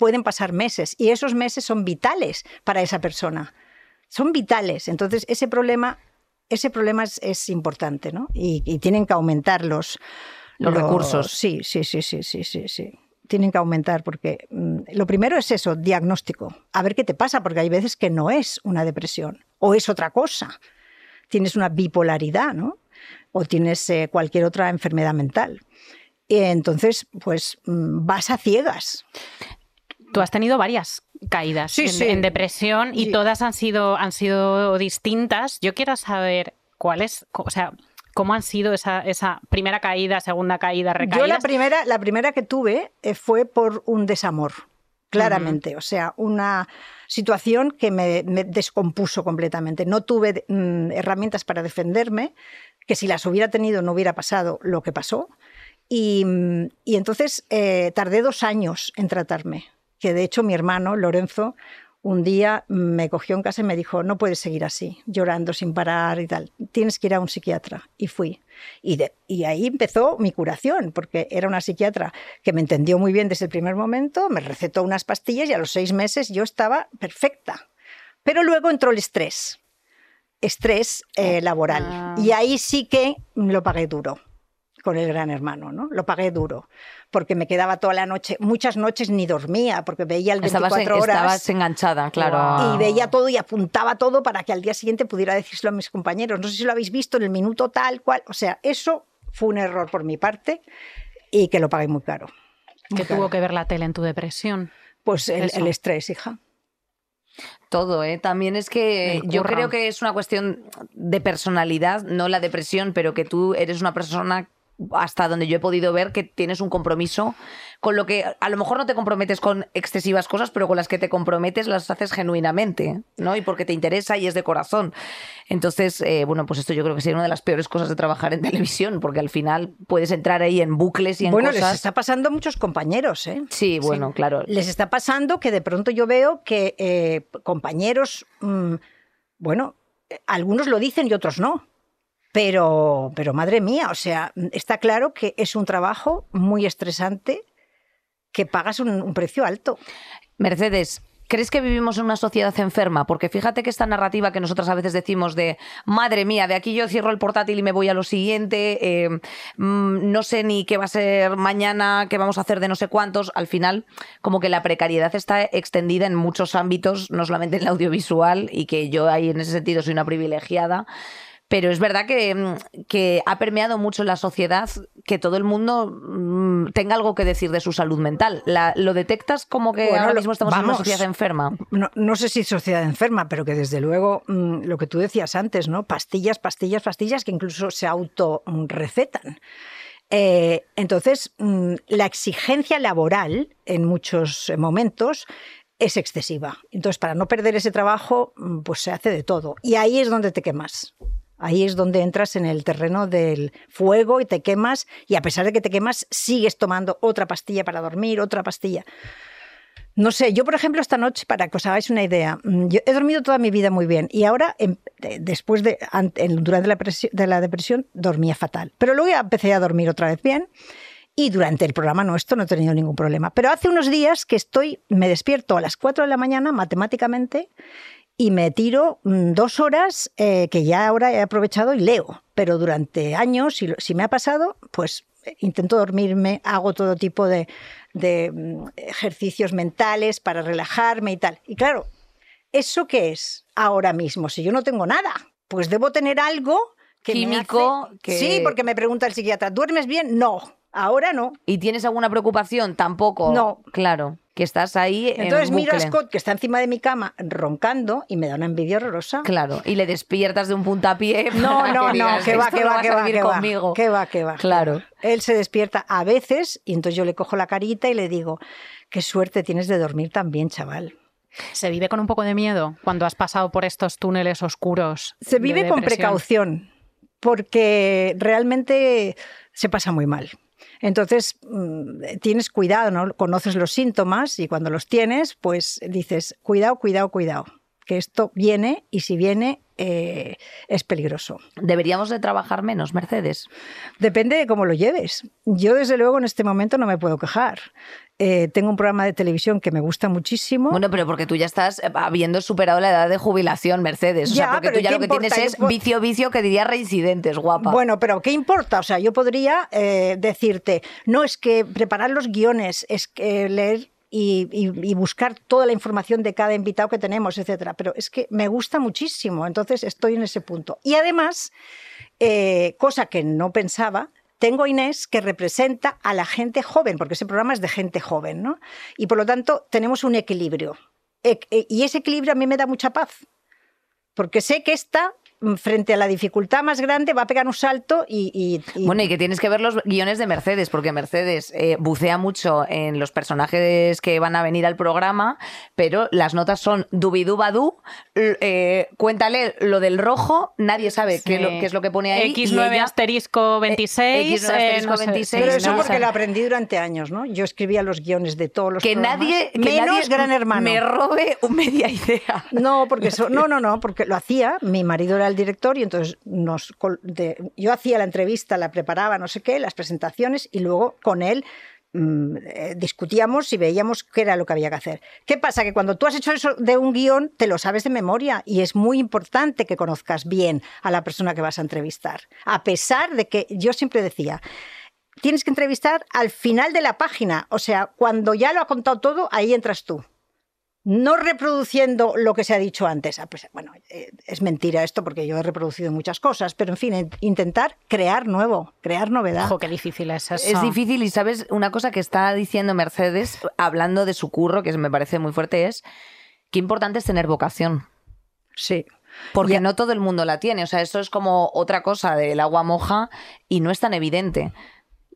pueden pasar meses y esos meses son vitales para esa persona. Son vitales. Entonces, ese problema, ese problema es, es importante, ¿no? Y, y tienen que aumentar los, Los recursos. Sí, sí, sí, sí, sí, sí, sí. Tienen que aumentar porque mm, lo primero es eso, diagnóstico. A ver qué te pasa, porque hay veces que no es una depresión o es otra cosa. Tienes una bipolaridad, ¿no? O tienes eh, cualquier otra enfermedad mental. Y entonces, pues mm, vas a ciegas. Tú has tenido varias caídas Sí, en, sí. en depresión y Sí. todas han sido, han sido distintas. Yo quiero saber cuáles, o sea, cómo han sido esa, esa primera caída, segunda caída, recaídas. Yo la primera, la primera que tuve eh, fue por un desamor, claramente. O sea, una situación que me, me descompuso completamente. No tuve mm, herramientas para defenderme, que si las hubiera tenido no hubiera pasado lo que pasó. Y, mm, y entonces eh, tardé dos años en tratarme. Que de hecho mi hermano, Lorenzo, un día me cogió en casa y me dijo, no puedes seguir así, llorando sin parar y tal, tienes que ir a un psiquiatra. Y fui. Y, de- y ahí empezó mi curación, porque era una psiquiatra que me entendió muy bien desde el primer momento, me recetó unas pastillas y a los seis meses yo estaba perfecta. Pero luego entró el estrés, estrés eh, laboral. Ah. Y ahí sí que lo pagué duro con el gran hermano, ¿no? Lo pagué duro, porque me quedaba toda la noche, muchas noches ni dormía, porque veía el 24 estabas, en- horas estabas enganchada, claro. y veía todo y apuntaba todo para que al día siguiente pudiera decírselo a mis compañeros. No sé si lo habéis visto en el minuto tal cual. O sea, eso fue un error por mi parte y que lo pagué muy caro. Muy que caro. tuvo que ver la tele en tu depresión. Pues el, el estrés, hija. Todo, ¿eh? También es que yo creo que es una cuestión de personalidad, no la depresión, pero que tú eres una persona hasta donde yo he podido ver que tienes un compromiso con lo que a lo mejor no te comprometes con excesivas cosas, pero con las que te comprometes las haces genuinamente, ¿no? Y porque te interesa y es de corazón. Entonces, eh, bueno, pues esto yo creo que sería una de las peores cosas de trabajar en televisión, porque al final puedes entrar ahí en bucles y en Bueno, les cosas. está pasando a muchos compañeros, ¿eh? Sí, bueno, claro. Les está pasando que de pronto yo veo que eh, compañeros, mm, bueno, eh, algunos lo dicen y otros no. Pero, pero madre mía, o sea, está claro que es un trabajo muy estresante que pagas un, precio alto. Mercedes, ¿crees que vivimos en una sociedad enferma? Porque fíjate que esta narrativa que nosotras a veces decimos de, madre mía, de aquí yo cierro el portátil y me voy a lo siguiente, eh, mm, no sé ni qué va a ser mañana, qué vamos a hacer de no sé cuántos, al final como que la precariedad está extendida en muchos ámbitos, no solamente en el audiovisual, y que yo ahí en ese sentido soy una privilegiada. Pero es verdad que, mm, que ha permeado mucho la sociedad que todo el mundo mm, tenga algo que decir de su salud mental. La- ¿Lo detectas como que Bueno, ahora mismo estamos en una sociedad enferma? No, no sé si sociedad enferma, pero que desde luego mm, lo que tú decías antes, ¿no? Pastillas, pastillas, pastillas que incluso se auto mm, recetan. Eh, entonces, la exigencia laboral en muchos momentos es excesiva. Entonces, para no perder ese trabajo, pues se hace de todo. Y ahí es donde te quemas. Ahí es donde entras en el terreno del fuego y te quemas y a pesar de que te quemas, sigues tomando otra pastilla para dormir, otra pastilla. No sé, yo por ejemplo esta noche, para que os hagáis una idea, mm, he dormido toda mi vida muy bien y ahora, em- de- después de, durante la, presi- de la depresión, dormía fatal. Pero luego empecé a dormir otra vez bien y durante el programa nuestro no he tenido ningún problema. Pero hace unos días que estoy, me despierto a las 4 de la mañana matemáticamente y me tiro mm, dos horas eh, que ya ahora he aprovechado y leo. Pero durante años, si, me ha pasado, pues eh, intento dormirme, hago todo tipo de, de, mm, ejercicios mentales para relajarme y tal. Y claro, ¿eso qué es ahora mismo? Si yo no tengo nada, pues debo tener algo que me Químico hace- que- Sí, porque me pregunta el psiquiatra, ¿duermes bien? No, ahora no. ¿Y tienes alguna preocupación? Tampoco. No. Claro, que estás ahí en Entonces miro a. Scott, que está encima de mi cama, roncando, y me da una envidia horrorosa. Claro, y le despiertas de un puntapié. No, no, que no, que va, "Esto que no va, que a va, que va, conmigo. que va, que va. Claro. Él se despierta a veces y entonces yo le cojo la carita y le digo, qué suerte tienes de dormir tan bien, chaval. Se vive con un poco de miedo cuando has pasado por estos túneles oscuros. Se de vive con precaución, porque realmente se pasa muy mal. Entonces, mm, tienes cuidado, ¿no? Conoces los síntomas y cuando los tienes, pues dices, cuidado, cuidado, cuidado, que esto viene y si viene eh, es peligroso. Deberíamos de trabajar menos, Mercedes. Depende de cómo lo lleves. Yo, desde luego, en este momento no me puedo quejar. Eh, tengo un programa de televisión que me gusta muchísimo. Bueno, pero porque tú ya estás eh, habiendo superado la edad de jubilación, Mercedes. O sea, Ya, porque pero tú ya ¿qué lo que importa? tienes es vicio, vicio, que diría reincidentes, guapa. Bueno, pero ¿qué importa? O sea, yo podría eh, decirte, no es que preparar los guiones, es que leer y, buscar toda la información de cada invitado que tenemos, etcétera. Pero es que me gusta muchísimo, entonces estoy en ese punto. Y además, eh, cosa que no pensaba, tengo a Inés que representa a la gente joven, porque ese programa es de gente joven, ¿no? Y por lo tanto tenemos un equilibrio. E- e- Y ese equilibrio a mí me da mucha paz, porque sé que esta, frente a la dificultad más grande, va a pegar un salto y... y- y- Bueno, y que tienes que ver los guiones de Mercedes, porque Mercedes eh, bucea mucho en los personajes que van a venir al programa, pero las notas son dubidubadú, eh, cuéntale lo del rojo, nadie sabe qué, es lo, qué es lo que pone ahí. y X9 ella- asterisco 26. X9 asterisco eh, no sé, 26, Pero sí, eso no porque lo aprendí durante años, ¿no? Yo escribía los guiones de todos los que programas, nadie, que menos nadie Gran Hermano. me robe un media idea. No, porque eso, no, no, no, porque lo hacía, mi marido era el director y entonces yo hacía la entrevista, la preparaba, no sé qué, las presentaciones y luego con él mm, eh, discutíamos y veíamos qué era lo que había que hacer. ¿Qué pasa? Que cuando tú has hecho eso de un guion, te lo sabes de memoria y es muy importante que conozcas bien a la persona que vas a entrevistar. A pesar de que yo siempre decía, tienes que entrevistar al final de la página, o sea, cuando ya lo ha contado todo, ahí entras tú. No reproduciendo lo que se ha dicho antes. Ah, pues, bueno, eh, es mentira esto porque yo he reproducido muchas cosas, pero en fin, in- intentar crear nuevo, crear novedad. Ojo, qué difícil es eso. Es difícil y sabes una cosa que está diciendo Mercedes, hablando de su curro, que me parece muy fuerte, es qué importante es tener vocación. Sí. Porque Ya. no todo el mundo la tiene. O sea, eso es como otra cosa del agua moja y no es tan evidente.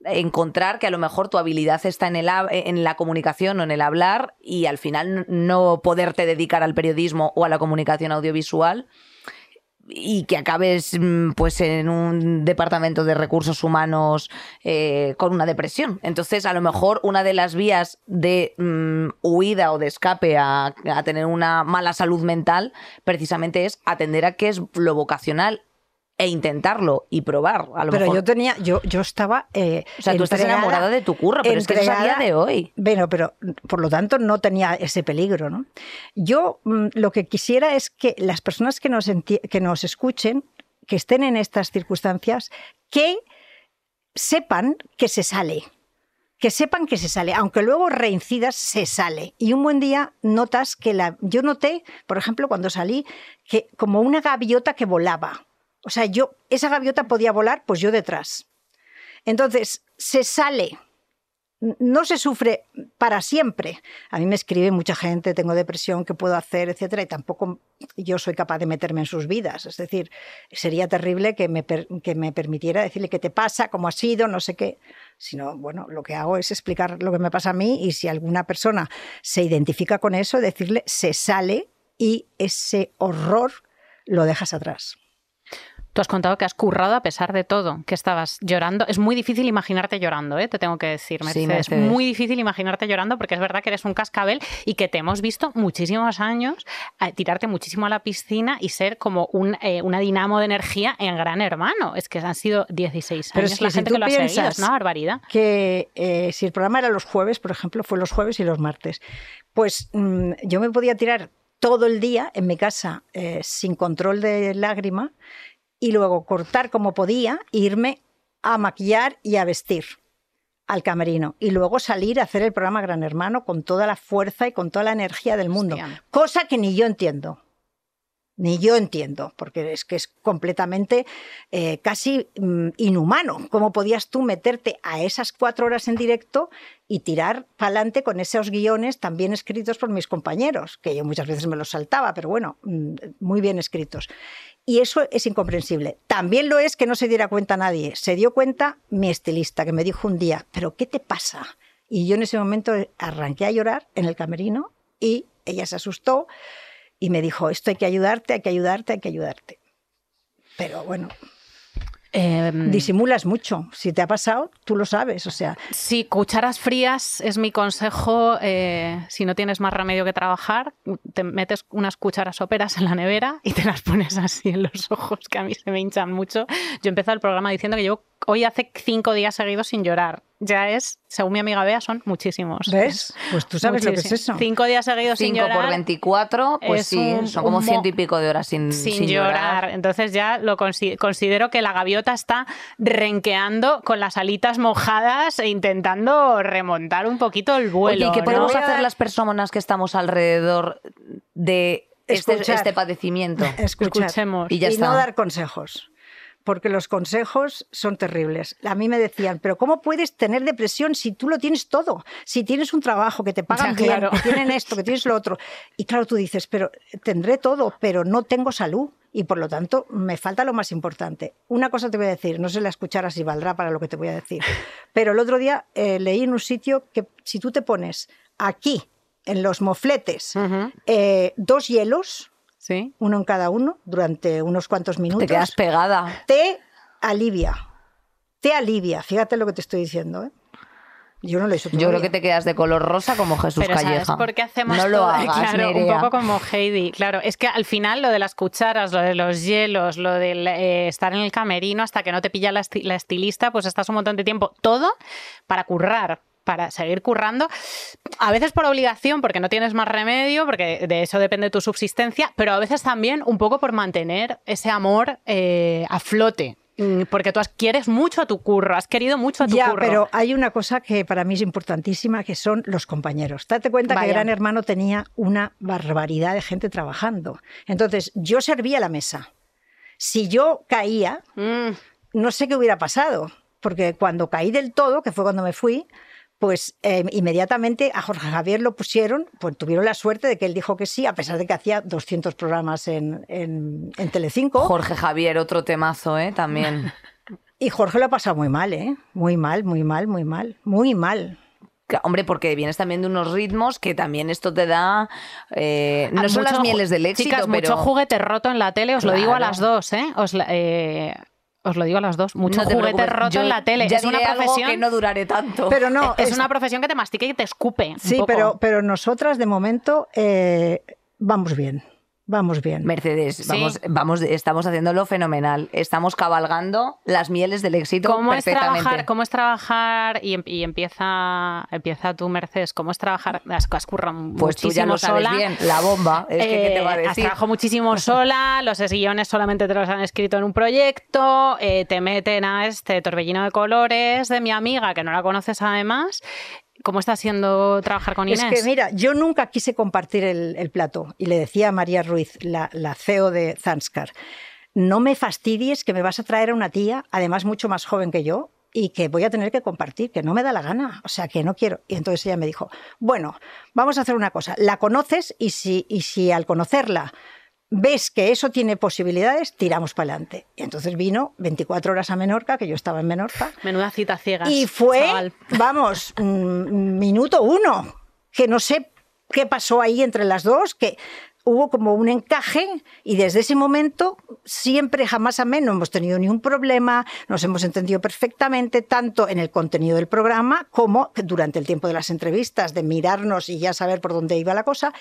Encontrar que a lo mejor tu habilidad está en, el, en la comunicación o en el hablar y al final no poderte dedicar al periodismo o a la comunicación audiovisual y que acabes mm, pues en un departamento de recursos humanos eh, con una depresión. Entonces, a lo mejor una de las vías de mm, huida o de escape a, a tener una mala salud mental precisamente es atender a qué es lo vocacional e intentarlo y probar. A lo Pero mejor. yo tenía, yo, yo estaba. eh, o sea, tú estás enamorada de tu curro, pero es que es a día de hoy. Bueno, pero por lo tanto no tenía ese peligro, ¿no? Yo mm, lo que quisiera es que las personas que nos, que nos escuchen, que estén en estas circunstancias, que sepan que se sale. Que sepan que se sale, aunque luego reincidas, se sale. Y un buen día notas que la. Yo noté, por ejemplo, cuando salí, que como una gaviota que volaba. O sea, yo, esa gaviota podía volar, pues yo detrás. Entonces, se sale no se sufre para siempre. A mí me escribe mucha gente, tengo depresión, ¿qué puedo hacer, etcétera? Y tampoco yo soy capaz de meterme en sus vidas. Es decir, sería terrible que me, que me permitiera decirle qué te pasa, cómo ha sido, no sé qué. Sino, bueno, lo que hago es explicar lo que me pasa a mí y si alguna persona se identifica con eso, decirle se sale y ese horror lo dejas atrás. Tú has contado que has currado a pesar de todo, que estabas llorando. Es muy difícil imaginarte llorando, ¿eh? te tengo que decir, Mercedes. Es muy difícil imaginarte llorando porque es verdad que eres un cascabel y que te hemos visto muchísimos años eh, tirarte muchísimo a la piscina y ser como un, eh, una dinamo de energía en Gran Hermano. Es que han sido 16 años Pero la gente que lo ha seguido, es una barbaridad. Que eh, si el programa era los jueves, por ejemplo, fue los jueves y los martes, pues mm, yo me podía tirar todo el día en mi casa sin control de lágrima y luego cortar como podía, irme a maquillar y a vestir al camerino. Y luego salir a hacer el programa Gran Hermano con toda la fuerza y con toda la energía del mundo, cosa que ni yo entiendo. Ni yo entiendo, porque es que es completamente eh, casi mm, inhumano. ¿Cómo podías tú meterte a esas cuatro horas en directo y tirar para adelante con esos guiones también escritos por mis compañeros? Que yo muchas veces me los saltaba, pero bueno, mm, muy bien escritos. Y eso es incomprensible. También lo es que no se diera cuenta nadie. Se dio cuenta mi estilista, que me dijo un día, ¿pero qué te pasa? Y yo en ese momento arranqué a llorar en el camerino y ella se asustó y me dijo, esto hay que ayudarte, hay que ayudarte, hay que ayudarte. Pero bueno, Em, Disimulas mucho. Si te ha pasado, tú lo sabes. O sea. Sí, cucharas frías es mi consejo. Eh, si no tienes más remedio que trabajar, te metes unas cucharas óperas en la nevera y te las pones así en los ojos, que a mí se me hinchan mucho. Yo empecé el programa diciendo que llevo hoy hace cinco días seguidos sin llorar. Ya es, según mi amiga Bea, son muchísimos. ¿Ves? Pues tú sabes lo que es eso. Cinco días seguidos sin llorar. Cinco por 24, pues sí, son como ciento y pico de horas sin, sin, llorar. Entonces ya lo considero que la gaviota está renqueando con las alitas mojadas e intentando remontar un poquito el vuelo. ¿Y ¿qué podemos hacer las personas que estamos alrededor de este, este, padecimiento? Escuchemos. Y, ya y no dar consejos porque los consejos son terribles. A mí me decían, pero ¿cómo puedes tener depresión si tú lo tienes todo? Si tienes un trabajo, que te pagan bien, que tienen esto, que tienes lo otro. Y claro, tú dices, pero tendré todo, pero no tengo salud y por lo tanto me falta lo más importante. Una cosa te voy a decir, no sé la escucharas si valdrá para lo que te voy a decir, pero el otro día eh, leí en un sitio que si tú te pones aquí, en los mofletes, eh, dos hielos, uno en cada uno, durante unos cuantos minutos. Te quedas pegada. Te alivia. Te alivia. Fíjate lo que te estoy diciendo. ¿eh? Yo no lo he hecho Yo creo que te quedas de color rosa como Jesús Pero Calleja. ¿sabes por qué hacemos no lo hagas, claro, un poco como Heidi. Claro, es que al final lo de las cucharas, lo de los hielos, lo de eh, estar en el camerino hasta que no te pilla la, la estilista, pues estás un montón de tiempo. Todo para currar, para seguir currando, a veces por obligación, porque no tienes más remedio, porque de eso depende tu subsistencia, pero a veces también un poco por mantener ese amor eh, a flote. Mm, porque tú quieres mucho a tu curro, has querido mucho a tu ya, curro. Pero hay una cosa que para mí es importantísima, que son los compañeros. Date cuenta que Gran Hermano tenía una barbaridad de gente trabajando. Entonces, yo servía la mesa. Si yo caía, mm. no sé qué hubiera pasado, porque cuando caí del todo, que fue cuando me fui, pues em, inmediatamente a Jorge Javier lo pusieron, pues tuvieron la suerte de que él dijo que sí, a pesar de que hacía 200 programas en, en, en Telecinco. Jorge Javier, otro temazo, ¿eh? También. y Jorge lo ha pasado muy mal, ¿eh? Muy mal, muy mal, muy mal, muy mal. Hombre, porque vienes también de unos ritmos que también esto te da. Eh, no son las mieles del éxito, chicas, mucho juguete roto en la tele, os lo digo a las dos, ¿eh? Os, eh os lo digo a las dos, mucho juguete roto en la tele. es una profesión que no duraré tanto. Pero no, es, una profesión que te mastica y te escupe. Sí, pero pero nosotras de momento eh, vamos bien. Vamos bien. Mercedes, vamos, vamos, estamos haciéndolo fenomenal. Estamos cabalgando las mieles del éxito ¿Cómo perfectamente. Es trabajar, ¿Cómo es trabajar? Y, em, empieza, empieza tú, Mercedes, ¿cómo es trabajar? Has, has Pues tú ya lo sabes bien, la bomba. Es que, ¿qué te va a eh, decir? Has trabajado muchísimo sola, los guiones solamente te los han escrito en un proyecto, eh, te meten a este torbellino de colores de mi amiga, que no la conoces además, ¿Cómo está siendo trabajar con Inés? Es que mira, yo nunca quise compartir el, plato y le decía a María Ruiz, la, CEO de Zanskar, no me fastidies que me vas a traer a una tía, además mucho más joven que yo, y que voy a tener que compartir, que no me da la gana, o sea, que no quiero. Y entonces ella me dijo, bueno, vamos a hacer una cosa, la conoces y si, y si al conocerla ves que eso tiene posibilidades, tiramos para adelante. Y entonces vino 24 horas a Menorca, que yo estaba en Menorca, Menuda cita ciega. y fue, vamos, mm, minuto uno, que no sé qué pasó ahí entre las dos, que hubo como un encaje y desde ese momento siempre, jamás a menos, no hemos tenido ni un problema, nos hemos entendido perfectamente, tanto en el contenido del programa como durante el tiempo de las entrevistas, de mirarnos y ya saber por dónde iba la cosa.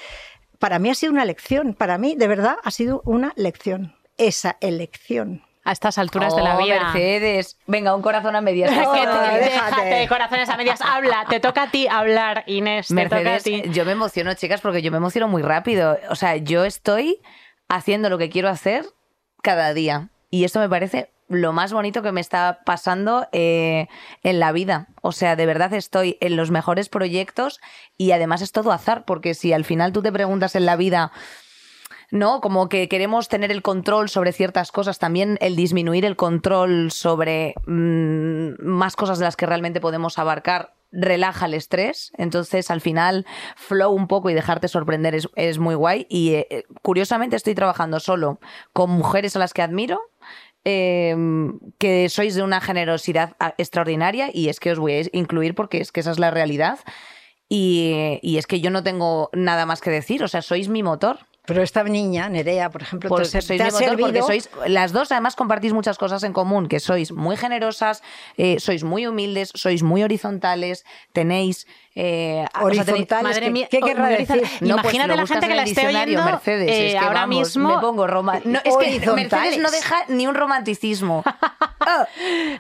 Para mí ha sido una lección, para mí de verdad ha sido una lección, esa elección. A estas alturas de la Oh, vida. Mercedes. Venga, un corazón a medias. Déjate. déjate, corazones a medias. Habla, te toca a ti hablar, Inés. Te toca a Mercedes, ti. yo me emociono, chicas, porque yo me emociono muy rápido. O sea, yo estoy haciendo lo que quiero hacer cada día. Y esto me parece lo más bonito que me está pasando eh, en la vida. O sea, de verdad estoy en los mejores proyectos y además es todo azar, porque si al final tú te preguntas en la vida, ¿no? Como que queremos tener el control sobre ciertas cosas, también el disminuir el control sobre mm, más cosas de las que realmente podemos abarcar relaja el estrés, entonces al final flow un poco y dejarte sorprender es, es muy guay y eh, curiosamente estoy trabajando solo con mujeres a las que admiro, eh, que sois de una generosidad ah, extraordinaria y es que os voy a incluir porque es que esa es la realidad y, y es que yo no tengo nada más que decir, o sea, sois mi motor. Pero esta niña, Nerea, por ejemplo, Porque te, sois te mi ha motor, porque sois las dos además compartís muchas cosas en común, que sois muy generosas, eh, sois muy humildes, sois muy horizontales, tenéis eh, tenéis- horizontales. Madre ¿qué- mía, ¿Qué querrá decir? No, pues Imagínate lo la gente que la esté oyendo, Mercedes, eh, es que, ahora vamos, mismo- me pongo roma no, es que. Mercedes no deja ni un romanticismo.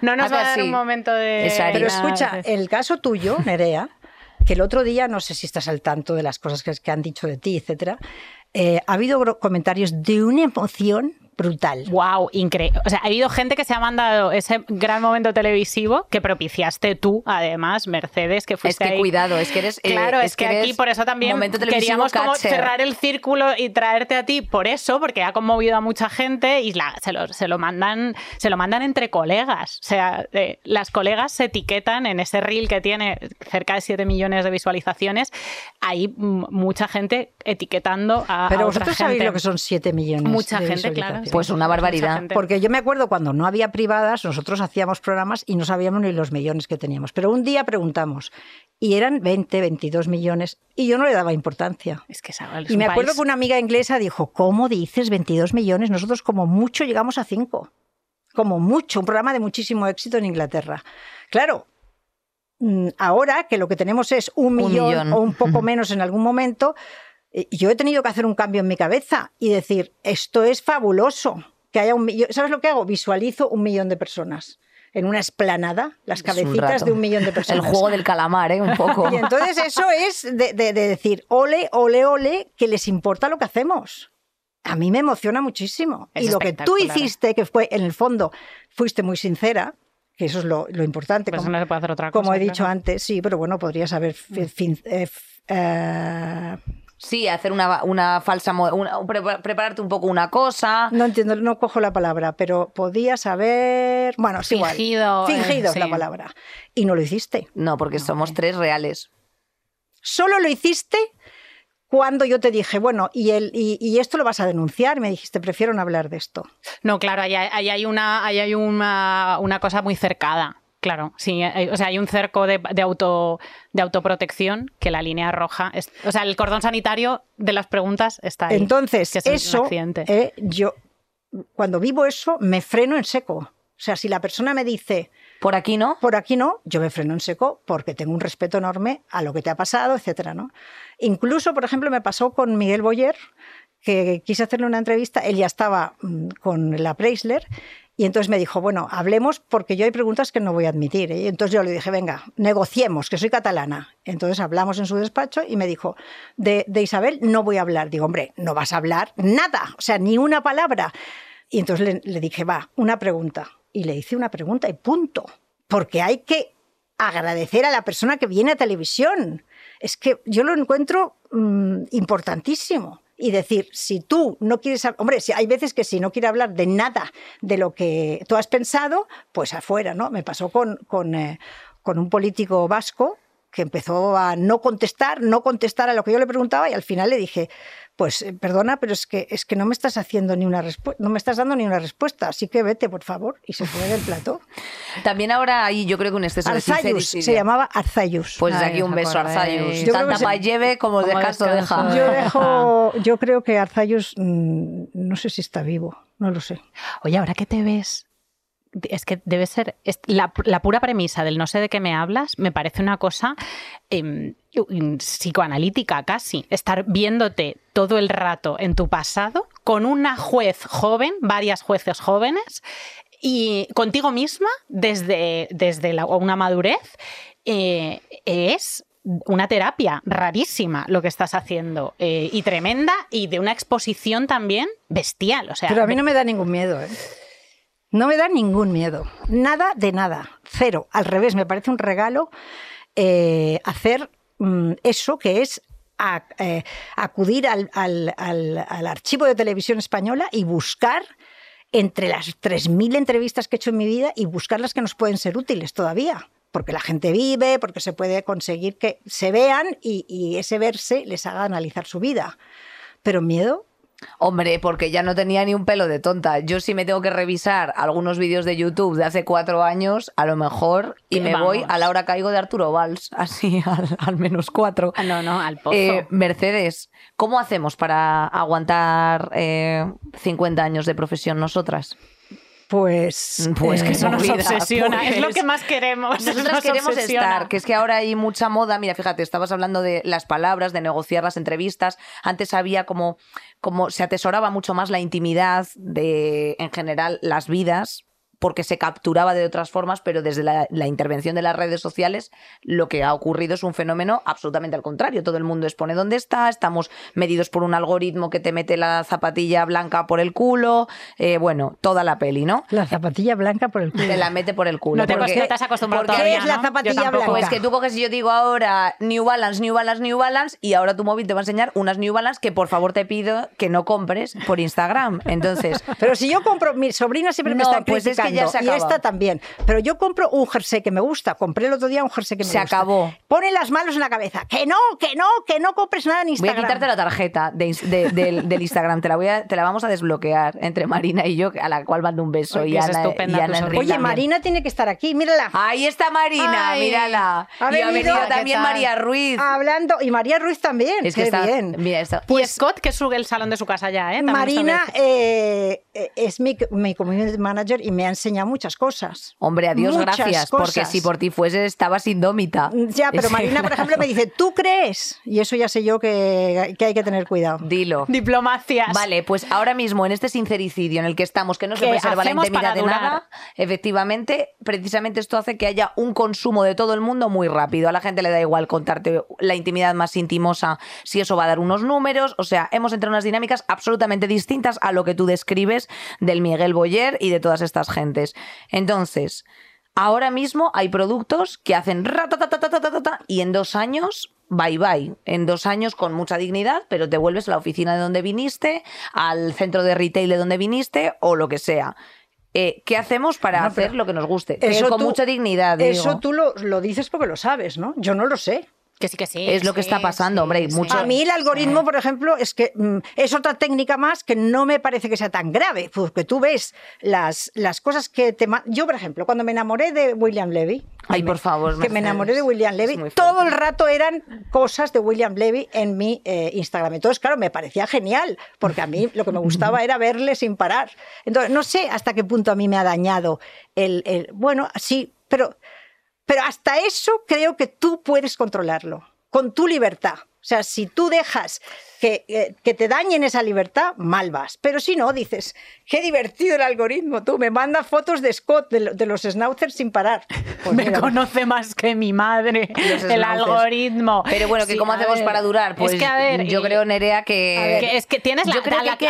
No nos va a dar así. un momento de. Esa Pero escucha, el caso tuyo, Nerea, que el otro día, no sé si estás al tanto de las cosas que, que han dicho de ti, etcétera, eh, ha habido comentarios de una emoción brutal. Wow, increíble. O sea, ha habido gente que se ha mandado ese gran momento televisivo que propiciaste tú, además, Mercedes, que es fuiste que ahí. cuidado, es que eres eh, Claro, es, que, aquí por eso también queríamos como cerrar el círculo y traerte a ti por eso, porque ha conmovido a mucha gente y la- se, lo, se lo mandan se lo mandan entre colegas. O sea, eh, las colegas se etiquetan en ese reel que tiene cerca de 7 millones de visualizaciones. Hay mucha gente etiquetando a, Pero a otra vosotros sabéis lo que son 7 millones. Mucha de gente, claro. Pues una barbaridad. Porque yo me acuerdo cuando no había privadas, nosotros hacíamos programas y no sabíamos ni los millones que teníamos. Pero un día preguntamos y eran 20, 22 millones y yo no le daba importancia. Es que es Y me acuerdo país- que una amiga inglesa dijo, ¿cómo dices 22 millones? Nosotros como mucho llegamos a 5. Como mucho, un programa de muchísimo éxito en Inglaterra. Claro, mm, ahora que lo que tenemos es un Un millón, millón. o un poco menos en algún momento, yo he tenido que hacer un cambio en mi cabeza y decir, esto es fabuloso, que haya un millón. ¿Sabes lo que hago? Visualizo un millón de personas en una esplanada, las un cabecitas de un millón de El personas. juego del calamar, ¿eh? Un poco. Y entonces eso es de, de- de decir, ole, ole, ole, que les importa lo que hacemos. A mí me emociona muchísimo. Es y lo que tú hiciste, que fue, en el fondo, fuiste muy sincera, que eso es lo, lo importante. Pues como no se puede hacer otra cosa. como he dicho antes, sí, pero bueno, podrías haber... fin- eh, f- eh, Sí, hacer una, una falsa... mo- una- un pre- prepararte un poco una cosa. no entiendo, no cojo la palabra, pero podías haber... Bueno, sí, igual. Fingido, eh, Fingido es la palabra. Y no lo hiciste. No, porque somos tres reales. Solo lo hiciste cuando yo te dije, bueno, y, el, y, y esto lo vas a denunciar. Me dijiste, prefiero no hablar de esto. No, claro, ahí, hay- ahí hay una, ahí hay una, una cosa muy cercada. Claro, sí, hay- o sea, hay un cerco de, de auto, de autoprotección que la línea roja, es- o sea, el cordón sanitario de las preguntas está ahí. Entonces, que es eso, eh, yo, cuando vivo eso, me freno en seco. O sea, si la persona me dice, Por aquí no. por aquí no, yo me freno en seco porque tengo un respeto enorme a lo que te ha pasado, etcétera, ¿no? Incluso, por ejemplo, me pasó con Miguel Boyer, que quise hacerle una entrevista, él ya estaba mm, con la Preisler, y entonces me dijo, bueno, hablemos porque yo hay preguntas que no voy a admitir. Y entonces yo le dije, venga, negociemos, que soy catalana. Entonces hablamos en su despacho y me dijo, de, Isabel no voy a hablar. Digo, hombre, no vas a hablar nada, o sea, ni una palabra. Y entonces le, le dije, va, una pregunta. Y le hice una pregunta y punto. Porque hay que agradecer a la persona que viene a televisión. Es que yo lo encuentro mm, importantísimo. Y decir, si tú no quieres, hombre, si hay veces que si no quiere hablar de nada de lo que tú has pensado, pues afuera, ¿no? Me pasó con, con, eh, con un político vasco que empezó a no contestar, no contestar a lo que yo le preguntaba y al final le dije, pues eh, perdona, pero es que es que no me estás haciendo ni una respuesta, no me estás dando ni una respuesta, así que vete, por favor, y se fue del plató. También ahora hay, yo creo que un exceso de Arzayus, sincericidio. se llamaba Arzayus. Pues Ay, aquí un beso. Arzayus. Yo creo Tanta como Como deja. Yo dejo, yo creo que Arzayus, mm, no sé si está vivo, no lo sé. Oye, ahora que te ves, es que debe ser es- la, la pura premisa del no sé de qué me hablas, me parece una cosa em, psicoanalítica casi. Estar viéndote todo el rato en tu pasado con una juez joven, varias jueces jóvenes, y contigo misma desde, desde la- una madurez, eh, es una terapia rarísima lo que estás haciendo eh, y tremenda y de una exposición también bestial. O sea, Pero a mí no me da ningún miedo, ¿eh? No me da ningún miedo. Nada de nada. Cero. Al revés, me parece un regalo eh, hacer mm, eso que es eh, acudir al, archivo de televisión española y buscar entre las 3.000 entrevistas que he hecho en mi vida y buscar las que nos pueden ser útiles todavía. Porque la gente vive, porque se puede conseguir que se vean y ese verse les haga analizar su vida. Pero miedo, Hombre, porque ya no tenía ni un pelo de tonta. Yo sí me tengo que revisar algunos vídeos de YouTube de hace cuatro años, a lo mejor, y me vamos. voy a la hora caigo de Arturo Valls, así al, al menos cuatro. Ah, no, no, al pozo. Eh, Mercedes, ¿cómo hacemos para aguantar eh, 50 años de profesión nosotras? Pues... Pues eh, que Eso nos obsesiona, es lo pues. que más queremos. Nosotras nos queremos obsesiona. estar, que es que ahora hay mucha moda. Mira, fíjate, estabas hablando de las palabras, de negociar las entrevistas. Antes había como, como se atesoraba mucho más la intimidad de, en general, las vidas porque se capturaba de otras formas, pero desde la, la intervención de las redes sociales lo que ha ocurrido es un fenómeno absolutamente al contrario. Todo el mundo expone dónde está, estamos medidos por un algoritmo que te mete la zapatilla blanca por el culo, eh, bueno, toda la peli, ¿no? La zapatilla blanca por el culo. Te la mete por el culo. No te, porque- no te has acostumbrado porque todavía, es la zapatilla blanca? pues que tú coges y yo digo ahora New Balance, New Balance, New Balance y ahora tu móvil te va a enseñar unas New Balance que por favor te pido que no compres por Instagram. Entonces, Pero si yo compro, mi sobrina siempre me está pues es que criticando ya se y esta también. Pero yo compro un jersey que me gusta. Compré el otro día un jersey que me Se gusta. acabó. Pone las manos en la cabeza. Que no, que no, que no compres nada en voy a Instagram. quitarte la tarjeta de ins- de- del, del Instagram. Te la, voy a, te la vamos a desbloquear entre Marina y yo, a la cual mando un beso. Ay, y es Ana, estupenda y Ana. Oye, también. Marina tiene que estar aquí. Mírala. Ahí está Marina, Ay, mírala. ha y ha venido- venido ¿qué también? María Ruiz. Hablando. Y María Ruiz también. es que Qué está bien. mira, está- y Scott, que sube el salón de su casa ya, ¿eh? También Marina eh, es mi, mi community manager y me ha enseñado muchas cosas. Hombre, adiós, Muchas gracias. Porque si por ti fuese, estabas indómita. Ya, pero Es- Marina, por ejemplo, me dice, ¿tú crees? Y eso ya sé yo que, que hay que tener cuidado. Dilo. Diplomacias. Vale, pues ahora mismo en este sincericidio en el que estamos, que no se ¿Qué preserva la intimidad de nada, efectivamente, precisamente esto hace que haya un consumo de todo el mundo muy rápido. A la gente le da igual contarte la intimidad más intimosa si eso va a dar unos números. O sea, hemos entrado en unas dinámicas absolutamente distintas a lo que tú describes del Miguel Boyer y de todas estas gentes. Entonces, ahora mismo hay productos que hacen y en dos años bye bye. En dos años con mucha dignidad, pero te vuelves a la oficina de donde viniste, al centro de retail de donde viniste o lo que sea. Eh, ¿Qué hacemos para No, hacer lo que nos guste? Eso con tú- mucha dignidad. Eso digo. tú lo, lo dices porque lo sabes, ¿no? Yo no lo sé. Que sí, que sí. Es lo que sí, está pasando, sí, hombre, y sí. mucho- A mí el algoritmo, por ejemplo, es que mm, es otra técnica más que no me parece que sea tan grave, porque tú ves las, las cosas que te... Yo, por ejemplo, cuando me enamoré de William Levy, Ay, que me- por favor, que me enamoré de William Levy, todo el rato eran cosas de William Levy en mi eh, Instagram. Entonces, claro, me parecía genial, porque a mí lo que me gustaba era verle sin parar. Entonces, no sé hasta qué punto a mí me ha dañado el... el- bueno, sí, pero... Pero hasta eso creo que tú puedes controlarlo, con tu libertad. O sea, si tú dejas que, eh, que te dañen esa libertad, mal vas. Pero si no, dices, qué divertido el algoritmo, tú me mandas fotos de Scott, de, lo- de los schnauzers sin parar. Pues me mira, conoce más que mi madre, el algoritmo. Pero bueno, que Sí, ¿cómo hacemos ver, para durar? Pues es que, a ver, yo creo, Nerea, que... a ver, que es que tienes la-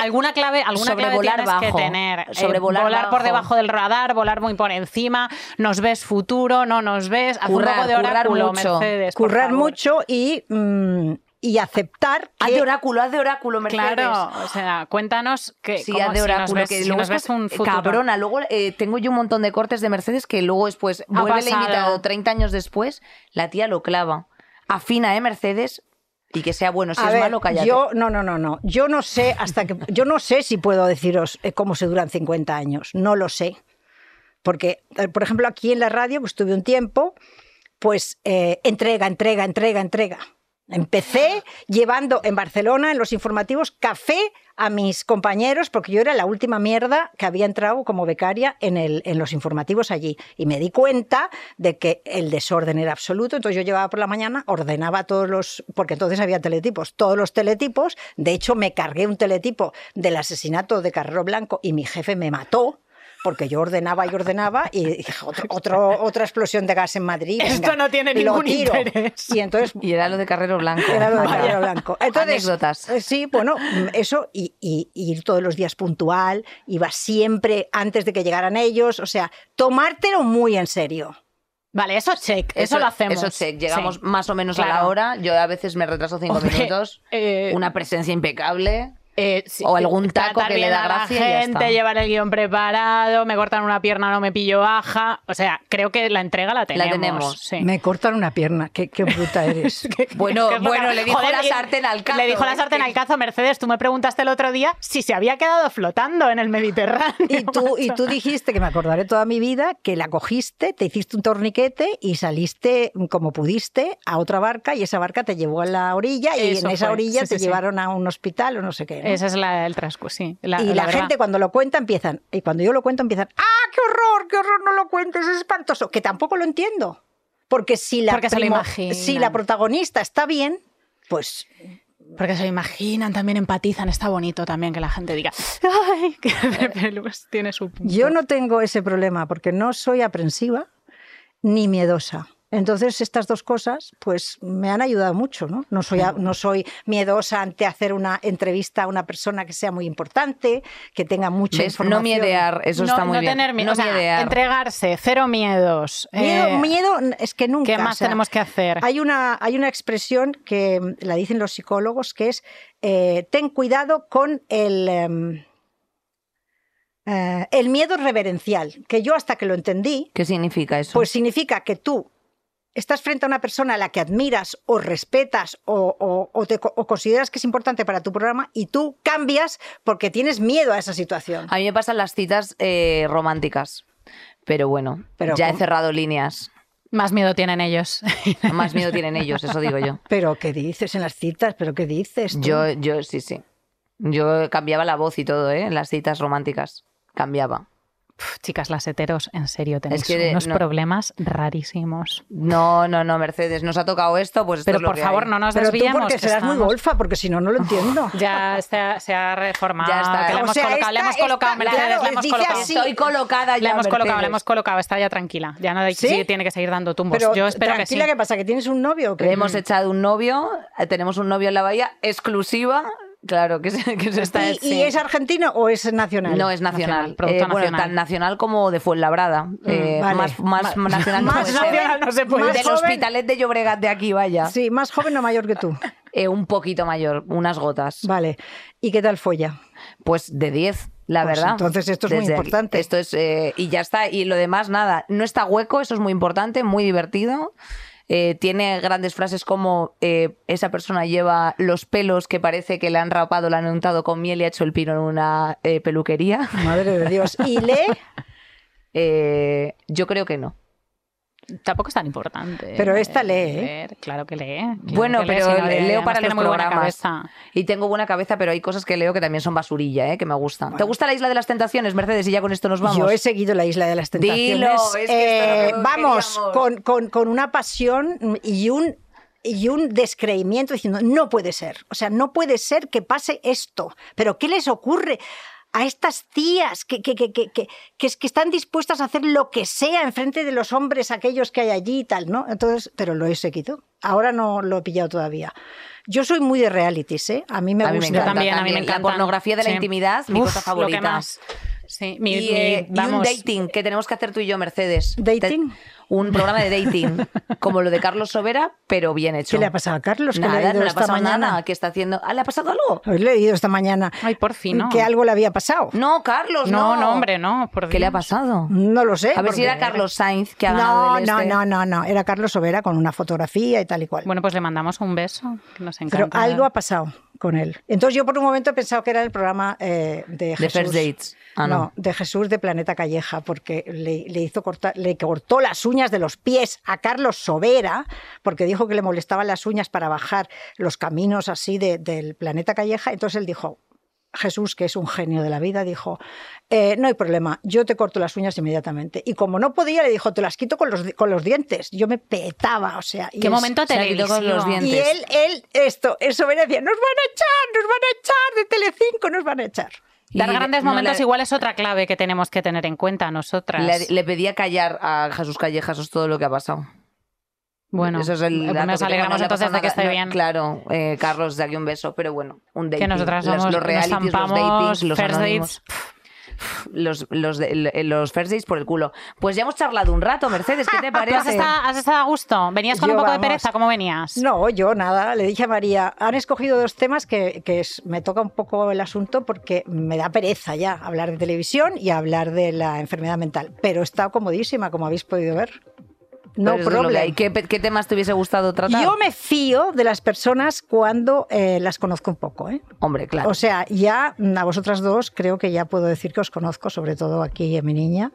alguna clave, alguna clave tienes que tener. Eh, sobrevolar volar por bajo. debajo del radar, volar muy por encima, nos ves futuro, no nos ves, haz un poco de currar oráculo, mucho. Mercedes, currar mucho y, mm, y aceptar que... Haz de oráculo, haz de oráculo, Mercedes. Claro, o sea, cuéntanos que Sí, cómo haz de si nos oráculo, ves, que si luego nos ves después, un eh, futuro. Cabrona, luego eh, tengo yo un montón de cortes de Mercedes que luego después Ha vuelve el pasado. invitado 30 años después, la tía lo clava. Afina, ¿eh, Mercedes? Y que sea bueno, si A es ver, malo, cállate. Yo no, no, no, no. Yo no sé hasta que yo no sé si puedo deciros eh, cómo se duran 50 años. No lo sé. Porque, por ejemplo, aquí en la radio, pues tuve un tiempo, pues eh, entrega, entrega, entrega, entrega. Empecé llevando en Barcelona, en los informativos, café a mis compañeros, porque yo era la última mierda que había entrado como becaria en, el, en los informativos allí. Y me di cuenta de que el desorden era absoluto. Entonces yo llevaba por la mañana, ordenaba todos los, porque entonces había teletipos, todos los teletipos. De hecho, me cargué un teletipo del asesinato de Carrero Blanco y mi jefe me mató. Porque yo ordenaba y ordenaba y otro, otro- otra explosión de gas en Madrid. Esto no tiene ningún tiro. interés. Y entonces Y era lo de Carrero Blanco. era lo de Vaya. Carrero Blanco. Entonces, Anécdotas. eh, Sí, bueno, eso y, y- y ir todos los días puntual, iba siempre antes de que llegaran ellos, o sea, tomártelo muy en serio. Vale, eso check, eso, lo hacemos. Eso check. Llegamos Sí. más o menos a la hora. Yo a veces me retraso cinco Hombre, minutos. eh, Una presencia impecable. Eh, sí, O algún taco que le da a la gracia y ya gente, está. llevar el guion preparado, me cortan una pierna, no me pillo baja. O sea, creo que la entrega la tenemos. tenemos. sí. Me cortan una pierna, qué, qué bruta eres. Bueno, bueno, le dijo Joder, la sartén al cazo. Le dijo la sartén que- al cazo, Mercedes. Tú me preguntaste el otro día si se había quedado flotando en el Mediterráneo. Y tú, y tú dijiste, que me acordaré toda mi vida, que la cogiste, te hiciste un torniquete y saliste como pudiste a otra barca y esa barca te llevó a la orilla y Eso en esa fue, orilla sí, te sí, sí. llevaron a un hospital o no sé qué. ¿No? Ese es la- el trasco, sí. La, y la, gente cuando lo cuenta empiezan, y cuando yo lo cuento empiezan, ¡ah, qué horror, qué horror, no lo cuentes, es espantoso! Que tampoco lo entiendo. Porque si la, Porque primo- si la protagonista está bien, pues Porque se lo imaginan, también empatizan. Está bonito también que la gente diga, ¡ay, que tiene su punto". yo no tengo ese problema porque no soy aprensiva ni miedosa. Entonces, estas dos cosas, pues, me han ayudado mucho, ¿no? No soy, no soy miedosa ante hacer una entrevista a una persona que sea muy importante, que tenga mucha ¿Ves? información. No miedear, eso no, está muy no bien. tener miedo, No o sea, miedear. entregarse, cero miedos. Miedo, eh, miedo es que nunca. ¿Qué más o sea, tenemos que hacer? Hay una, hay una expresión que mm, la dicen los psicólogos que es eh, ten cuidado con el, em, eh, el miedo reverencial, que yo hasta que lo entendí, ¿Qué significa eso? pues significa que tú estás frente a una persona a la que admiras o respetas o, o- o te co- o consideras que es importante para tu programa y tú cambias porque tienes miedo a esa situación. A mí me pasan las citas eh, románticas. Pero bueno, Pero ya he cerrado líneas. Más miedo tienen ellos. Más miedo tienen ellos, eso digo yo. Pero ¿qué dices en las citas? ¿Pero qué dices? tú? Yo, yo sí, sí. Yo cambiaba la voz y todo, ¿eh? En las citas románticas. Cambiaba. Chicas, las heteros, en serio, tenéis que de- unos no. problemas rarísimos. No, no, no, Mercedes, nos ha tocado esto, pues esto Pero es lo por que favor, hay. no nos Pero tú porque que serás muy golfa, porque si no, no lo entiendo. Ya se ha, se ha reformado. Ya está. que le hemos sea, colocado, le esta- hemos colocado, esta- Mercedes, claro, le hemos colocado. así. Estoy colocada ya, Le hemos colocado, le hemos colocado, está ya tranquila. Ya no ¿Sí? sí, tiene que seguir dando tumbos. Pero Yo espero que sí. ¿qué pasa? ¿Que tienes un novio? o qué? Le hemos echado un novio, eh, tenemos un novio en la bahía, exclusiva. Claro, que se, que se está... ¿Y, y es argentino o es nacional? No, es nacional. Nacional, producto Eh, bueno, nacional. tan nacional como de Fuenlabrada. Eh, vale. Más, más nacional no más nacional no se puede más Del joven- Hospitalet de Llobregat de aquí, vaya. Sí, más joven o mayor que tú. Eh, un poquito mayor, unas gotas. Vale. ¿Y qué tal folla? Pues de 10, la Pues verdad. entonces esto es muy aquí. importante. Esto es, eh, y ya está. Y lo demás, nada. No está hueco, eso es muy importante, muy divertido. Eh, tiene grandes frases como eh, esa persona lleva los pelos que parece que le han rapado, le han untado con miel y ha hecho el pino en una eh, peluquería. Madre de Dios. ¿Y lee? Yo creo que no. Tampoco es tan importante. Pero esta eh, lee, ¿eh? Claro que lee. claro bueno, que lee, pero si no, le- además leo para los programas. Y tengo buena cabeza, pero hay cosas que leo que también son basurilla, ¿eh? que me gustan. ¿Te gusta la Isla de las Tentaciones, Mercedes? Y ya con esto nos vamos. Yo he seguido la Isla de las Tentaciones. Dilo, es que esto Eh, vamos, con, con- con una pasión y un, y un descreimiento diciendo, no puede ser. O sea, no puede ser que pase esto. Pero ¿qué les ocurre? A estas tías que, que, que, que, que, que es que están dispuestas a hacer lo que sea en frente de los hombres aquellos que hay allí y tal, ¿no? Entonces, pero lo he seguido. Ahora no lo he pillado todavía. Yo soy muy de realities, ¿eh? A mí me A mí me gusta. Encanta también, a mí me también. La encanta. pornografía de la intimidad, mi cosa favorita. Lo que más. Sí, mi, y, mi- eh, y un dating que tenemos que hacer tú y yo, Mercedes. ¿Dating? Te- un programa de dating, como lo de Carlos Sobera, pero bien hecho. ¿Qué le ha pasado a Carlos? ¿Qué le ha Nada, ido no le ha esta pasado mañana? nada. ¿Qué está haciendo? Ah, ¿Le ha pasado algo? Habéis leído esta mañana Ay, por fin, ¿no? que algo le había pasado. No, Carlos, No, no. no, hombre, no. Por ¿Qué le ha pasado? No lo sé. A ver si era Carlos Sainz que ha ganado No, el no, este. no, no, no. Era Carlos Sobera con una fotografía y tal y cual. Bueno, pues le mandamos un beso. Que nos Pero encanta. algo ha pasado con él. Entonces yo por un momento he pensado que era el programa eh, de De Jesús. First Dates. Ah, no. de Jesús de Planeta Calleja, porque le, le hizo cortar, le cortó las uñas de los pies a Carlos Sobera, porque dijo que le molestaban las uñas para bajar los caminos así de- del Planeta Calleja. Entonces él dijo, Jesús, que es un genio de la vida, dijo, "Eh, no hay problema, yo te corto las uñas inmediatamente. Y como no podía, le dijo, te las quito con los, di- con los dientes. Yo me petaba, o sea. y Qué es- momento se la quitó con los televisivo. dientes. y él, él, esto, el Sobera decía, nos van a echar, nos van a echar de Telecinco, nos van a echar. Dar Y grandes no momentos le- igual es otra clave que tenemos que tener en cuenta nosotras. Le, le pedía callar a Jesús Callejas, eso es todo lo que ha pasado. Bueno, Eso es el dato nos que alegramos ha entonces de que esté No, bien. Claro, eh, Carlos, de aquí un beso, pero bueno, un dating. que nosotras Los- somos, los, realities, los zampamos datings, los first anónimos. dates. Los, los, los first dates por el culo. Pues ya hemos charlado un rato, Mercedes, ¿qué te ¿Tú has parece? estado, has estado a gusto? ¿Venías con Yo, un poco de pereza? ¿Cómo venías? No, yo nada. Le dije a María, han escogido dos temas que, que es- me toca un poco el asunto porque me da pereza ya hablar de televisión y hablar de la enfermedad mental. Pero está comodísima, como habéis podido ver. No Pero eso es problem. ¿Qué, ¿Qué temas te hubiese gustado tratar? Yo me fío de las personas cuando eh, las conozco un poco. ¿eh? Hombre, claro. O sea, ya mm, a vosotras dos creo que ya puedo decir que os conozco, sobre todo aquí en mi niña.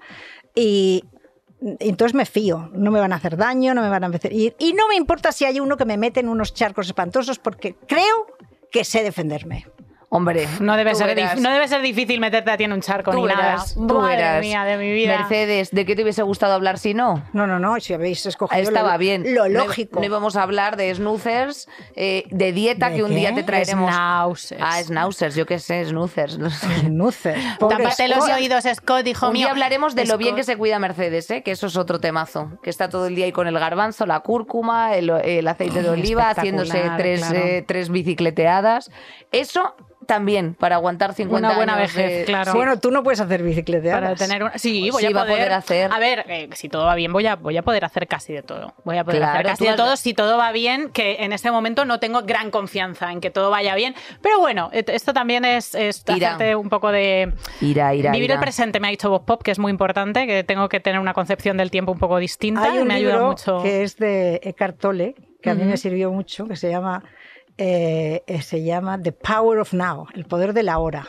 Y mm, entonces me fío, no me van a hacer daño, no me van a hacer... Y, y no me importa si hay uno que me mete en unos charcos espantosos porque creo que sé defenderme. Hombre, No debe, ser verás. dif- no debe ser difícil meterte a ti en un charco Tú ni verás, nada. tú Madre verás. mía de mi vida. Mercedes, ¿de qué te hubiese gustado hablar si no? No, no, no, si habéis escogido estaba lo, bien. lo No- lógico. No, íbamos a hablar de snoozers, eh, de dieta ¿De que un día te traeremos. Schnauzers. Ah, schnauzers, yo qué sé, snoozers. no sé. Nuces, pobres Tápate los oídos, Scott, hijo Un mío. hablaremos de lo bien que se cuida Mercedes, ¿eh? que eso es otro temazo. Que está todo el día ahí con el garbanzo, la cúrcuma, el, el aceite de oliva, haciéndose tres, claro. eh, tres bicicleteadas. Eso también, para aguantar 50 Una buena años. vejez, de- claro. Sí. Bueno, tú no puedes hacer bicicleteadas. Para tener una... Sí, voy Sí, a, poder, hacer. A ver, eh, si todo va bien, voy a, voy a poder hacer casi de todo. Voy a poder Claro, hacer casi de has- todo si todo va bien, que en este momento no tengo gran confianza en que todo vaya bien. Pero bueno, esto también es, es hacerte un poco de... Irá, irá, Vivir irá. el presente, me ha dicho Bob Pop, que es muy importante, que tengo que tener una concepción del tiempo un poco distinta. Hay y un me ayuda libro mucho. que es de Eckhart Tolle, que a mí me sirvió mucho, que se llama, eh, eh, se llama The Power of Now, el poder de la hora.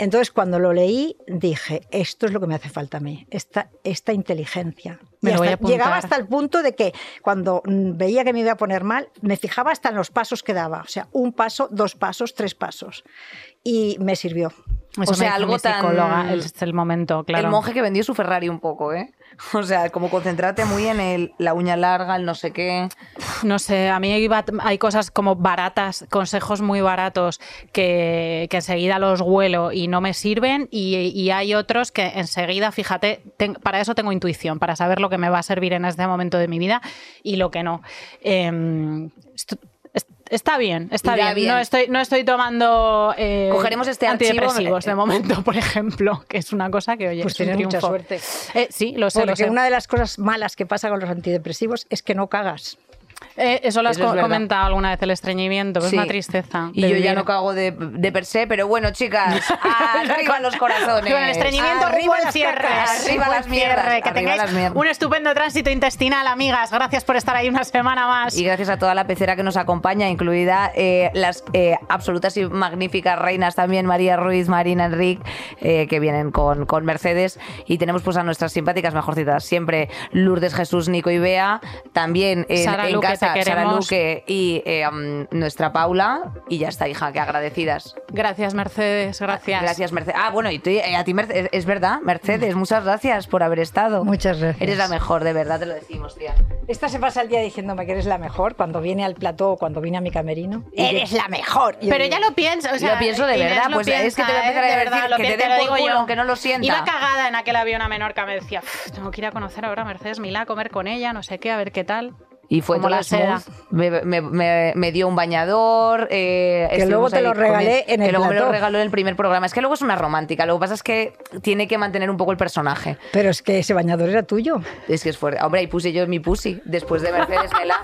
Entonces, cuando lo leí, dije, esto es lo que me hace falta a mí, esta, esta inteligencia. Me Y lo voy a hasta- llegaba hasta el punto de que cuando veía que me iba a poner mal, me fijaba hasta en los pasos que daba. O sea, un paso, dos pasos, tres pasos. Y me sirvió. Eso O sea, algo mi tan- es el momento, claro. El monje que vendió su Ferrari un poco, ¿eh? O sea, como concentrate muy en el, la uña larga, el no sé qué. No sé, a mí hay, cosas como baratas, consejos muy baratos que, que enseguida los huelo y no me sirven y, y hay otros que enseguida, fíjate, ten- para eso tengo intuición, para saber lo que me va a servir en este momento de mi vida y lo que no. Em, esto- Está bien, está bien. bien. No, estoy, no estoy tomando eh, Cogeremos este antidepresivos eh, de momento, por ejemplo, que es una cosa que, oye, Pues tienes mucha suerte. Eh, sí, lo sé, lo Porque sé. una de las cosas malas que pasa con los antidepresivos es que no cagas. Eh, eso lo has Eso co- comentado alguna vez, el estreñimiento, Sí. es una tristeza. Y yo ya no cago de, de per se, pero bueno, chicas, arriba los corazones. Con el estreñimiento, Arriba las cierre. cacas, arriba las mierdas, cierre, Que arriba tengáis las un estupendo tránsito intestinal, amigas. Gracias por estar ahí una semana más. Y gracias a toda la pecera que nos acompaña, incluida eh, las eh, absolutas y magníficas reinas también, María Ruiz, Marina Enric, que vienen con, con Mercedes. Y tenemos pues a nuestras simpáticas mejorcitas siempre, Lourdes, Jesús, Nico y Bea. También en, Sara en Luque, te Sara. Luque y eh, um, nuestra Paula. Y ya está, hija, que agradecidas. Gracias, Mercedes. Gracias. Gracias, Mercedes. Ah, bueno, y tú- eh, a ti, Mercedes, es verdad, Mercedes, muchas gracias por haber estado. Muchas gracias. Eres la mejor, de verdad te lo decimos, tía. Esta se pasa el día diciéndome que eres la mejor cuando viene al plató o cuando viene a mi camerino. Y Eres la mejor. Yo Pero digo, ya lo pienso, o sea, Lo pienso de verdad, pues es que te voy a piensa, empezar a ¿eh? De decir verdad, que te piensa, den por culo, yo. aunque no lo sienta. Iba cagada en aquel avión a Menorca, me decía, "Uf, tengo que ir a conocer ahora a Mercedes Milá, a comer con ella, no sé qué, a ver qué tal. Y fue Como la seda. Me, me- me- me dio un bañador. eh, Que estuvimos luego te lo regalé en el Que luego me lo regaló en el primer programa. Es que luego es una romántica. Lo que pasa es que tiene que mantener un poco el personaje. Pero es que ese bañador era tuyo. Es que es fuerte. Hombre, ahí puse yo mi pussy. Después de Mercedes Mela,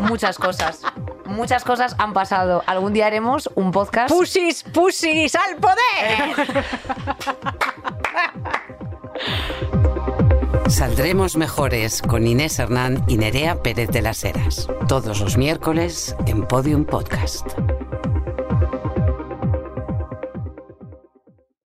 muchas cosas. Muchas cosas han pasado. Algún día haremos un podcast. ¡Pusis, pusis al poder! Saldremos mejores con Inés Hernán y Nerea Pérez de las Heras. Todos los miércoles en Podium Podcast.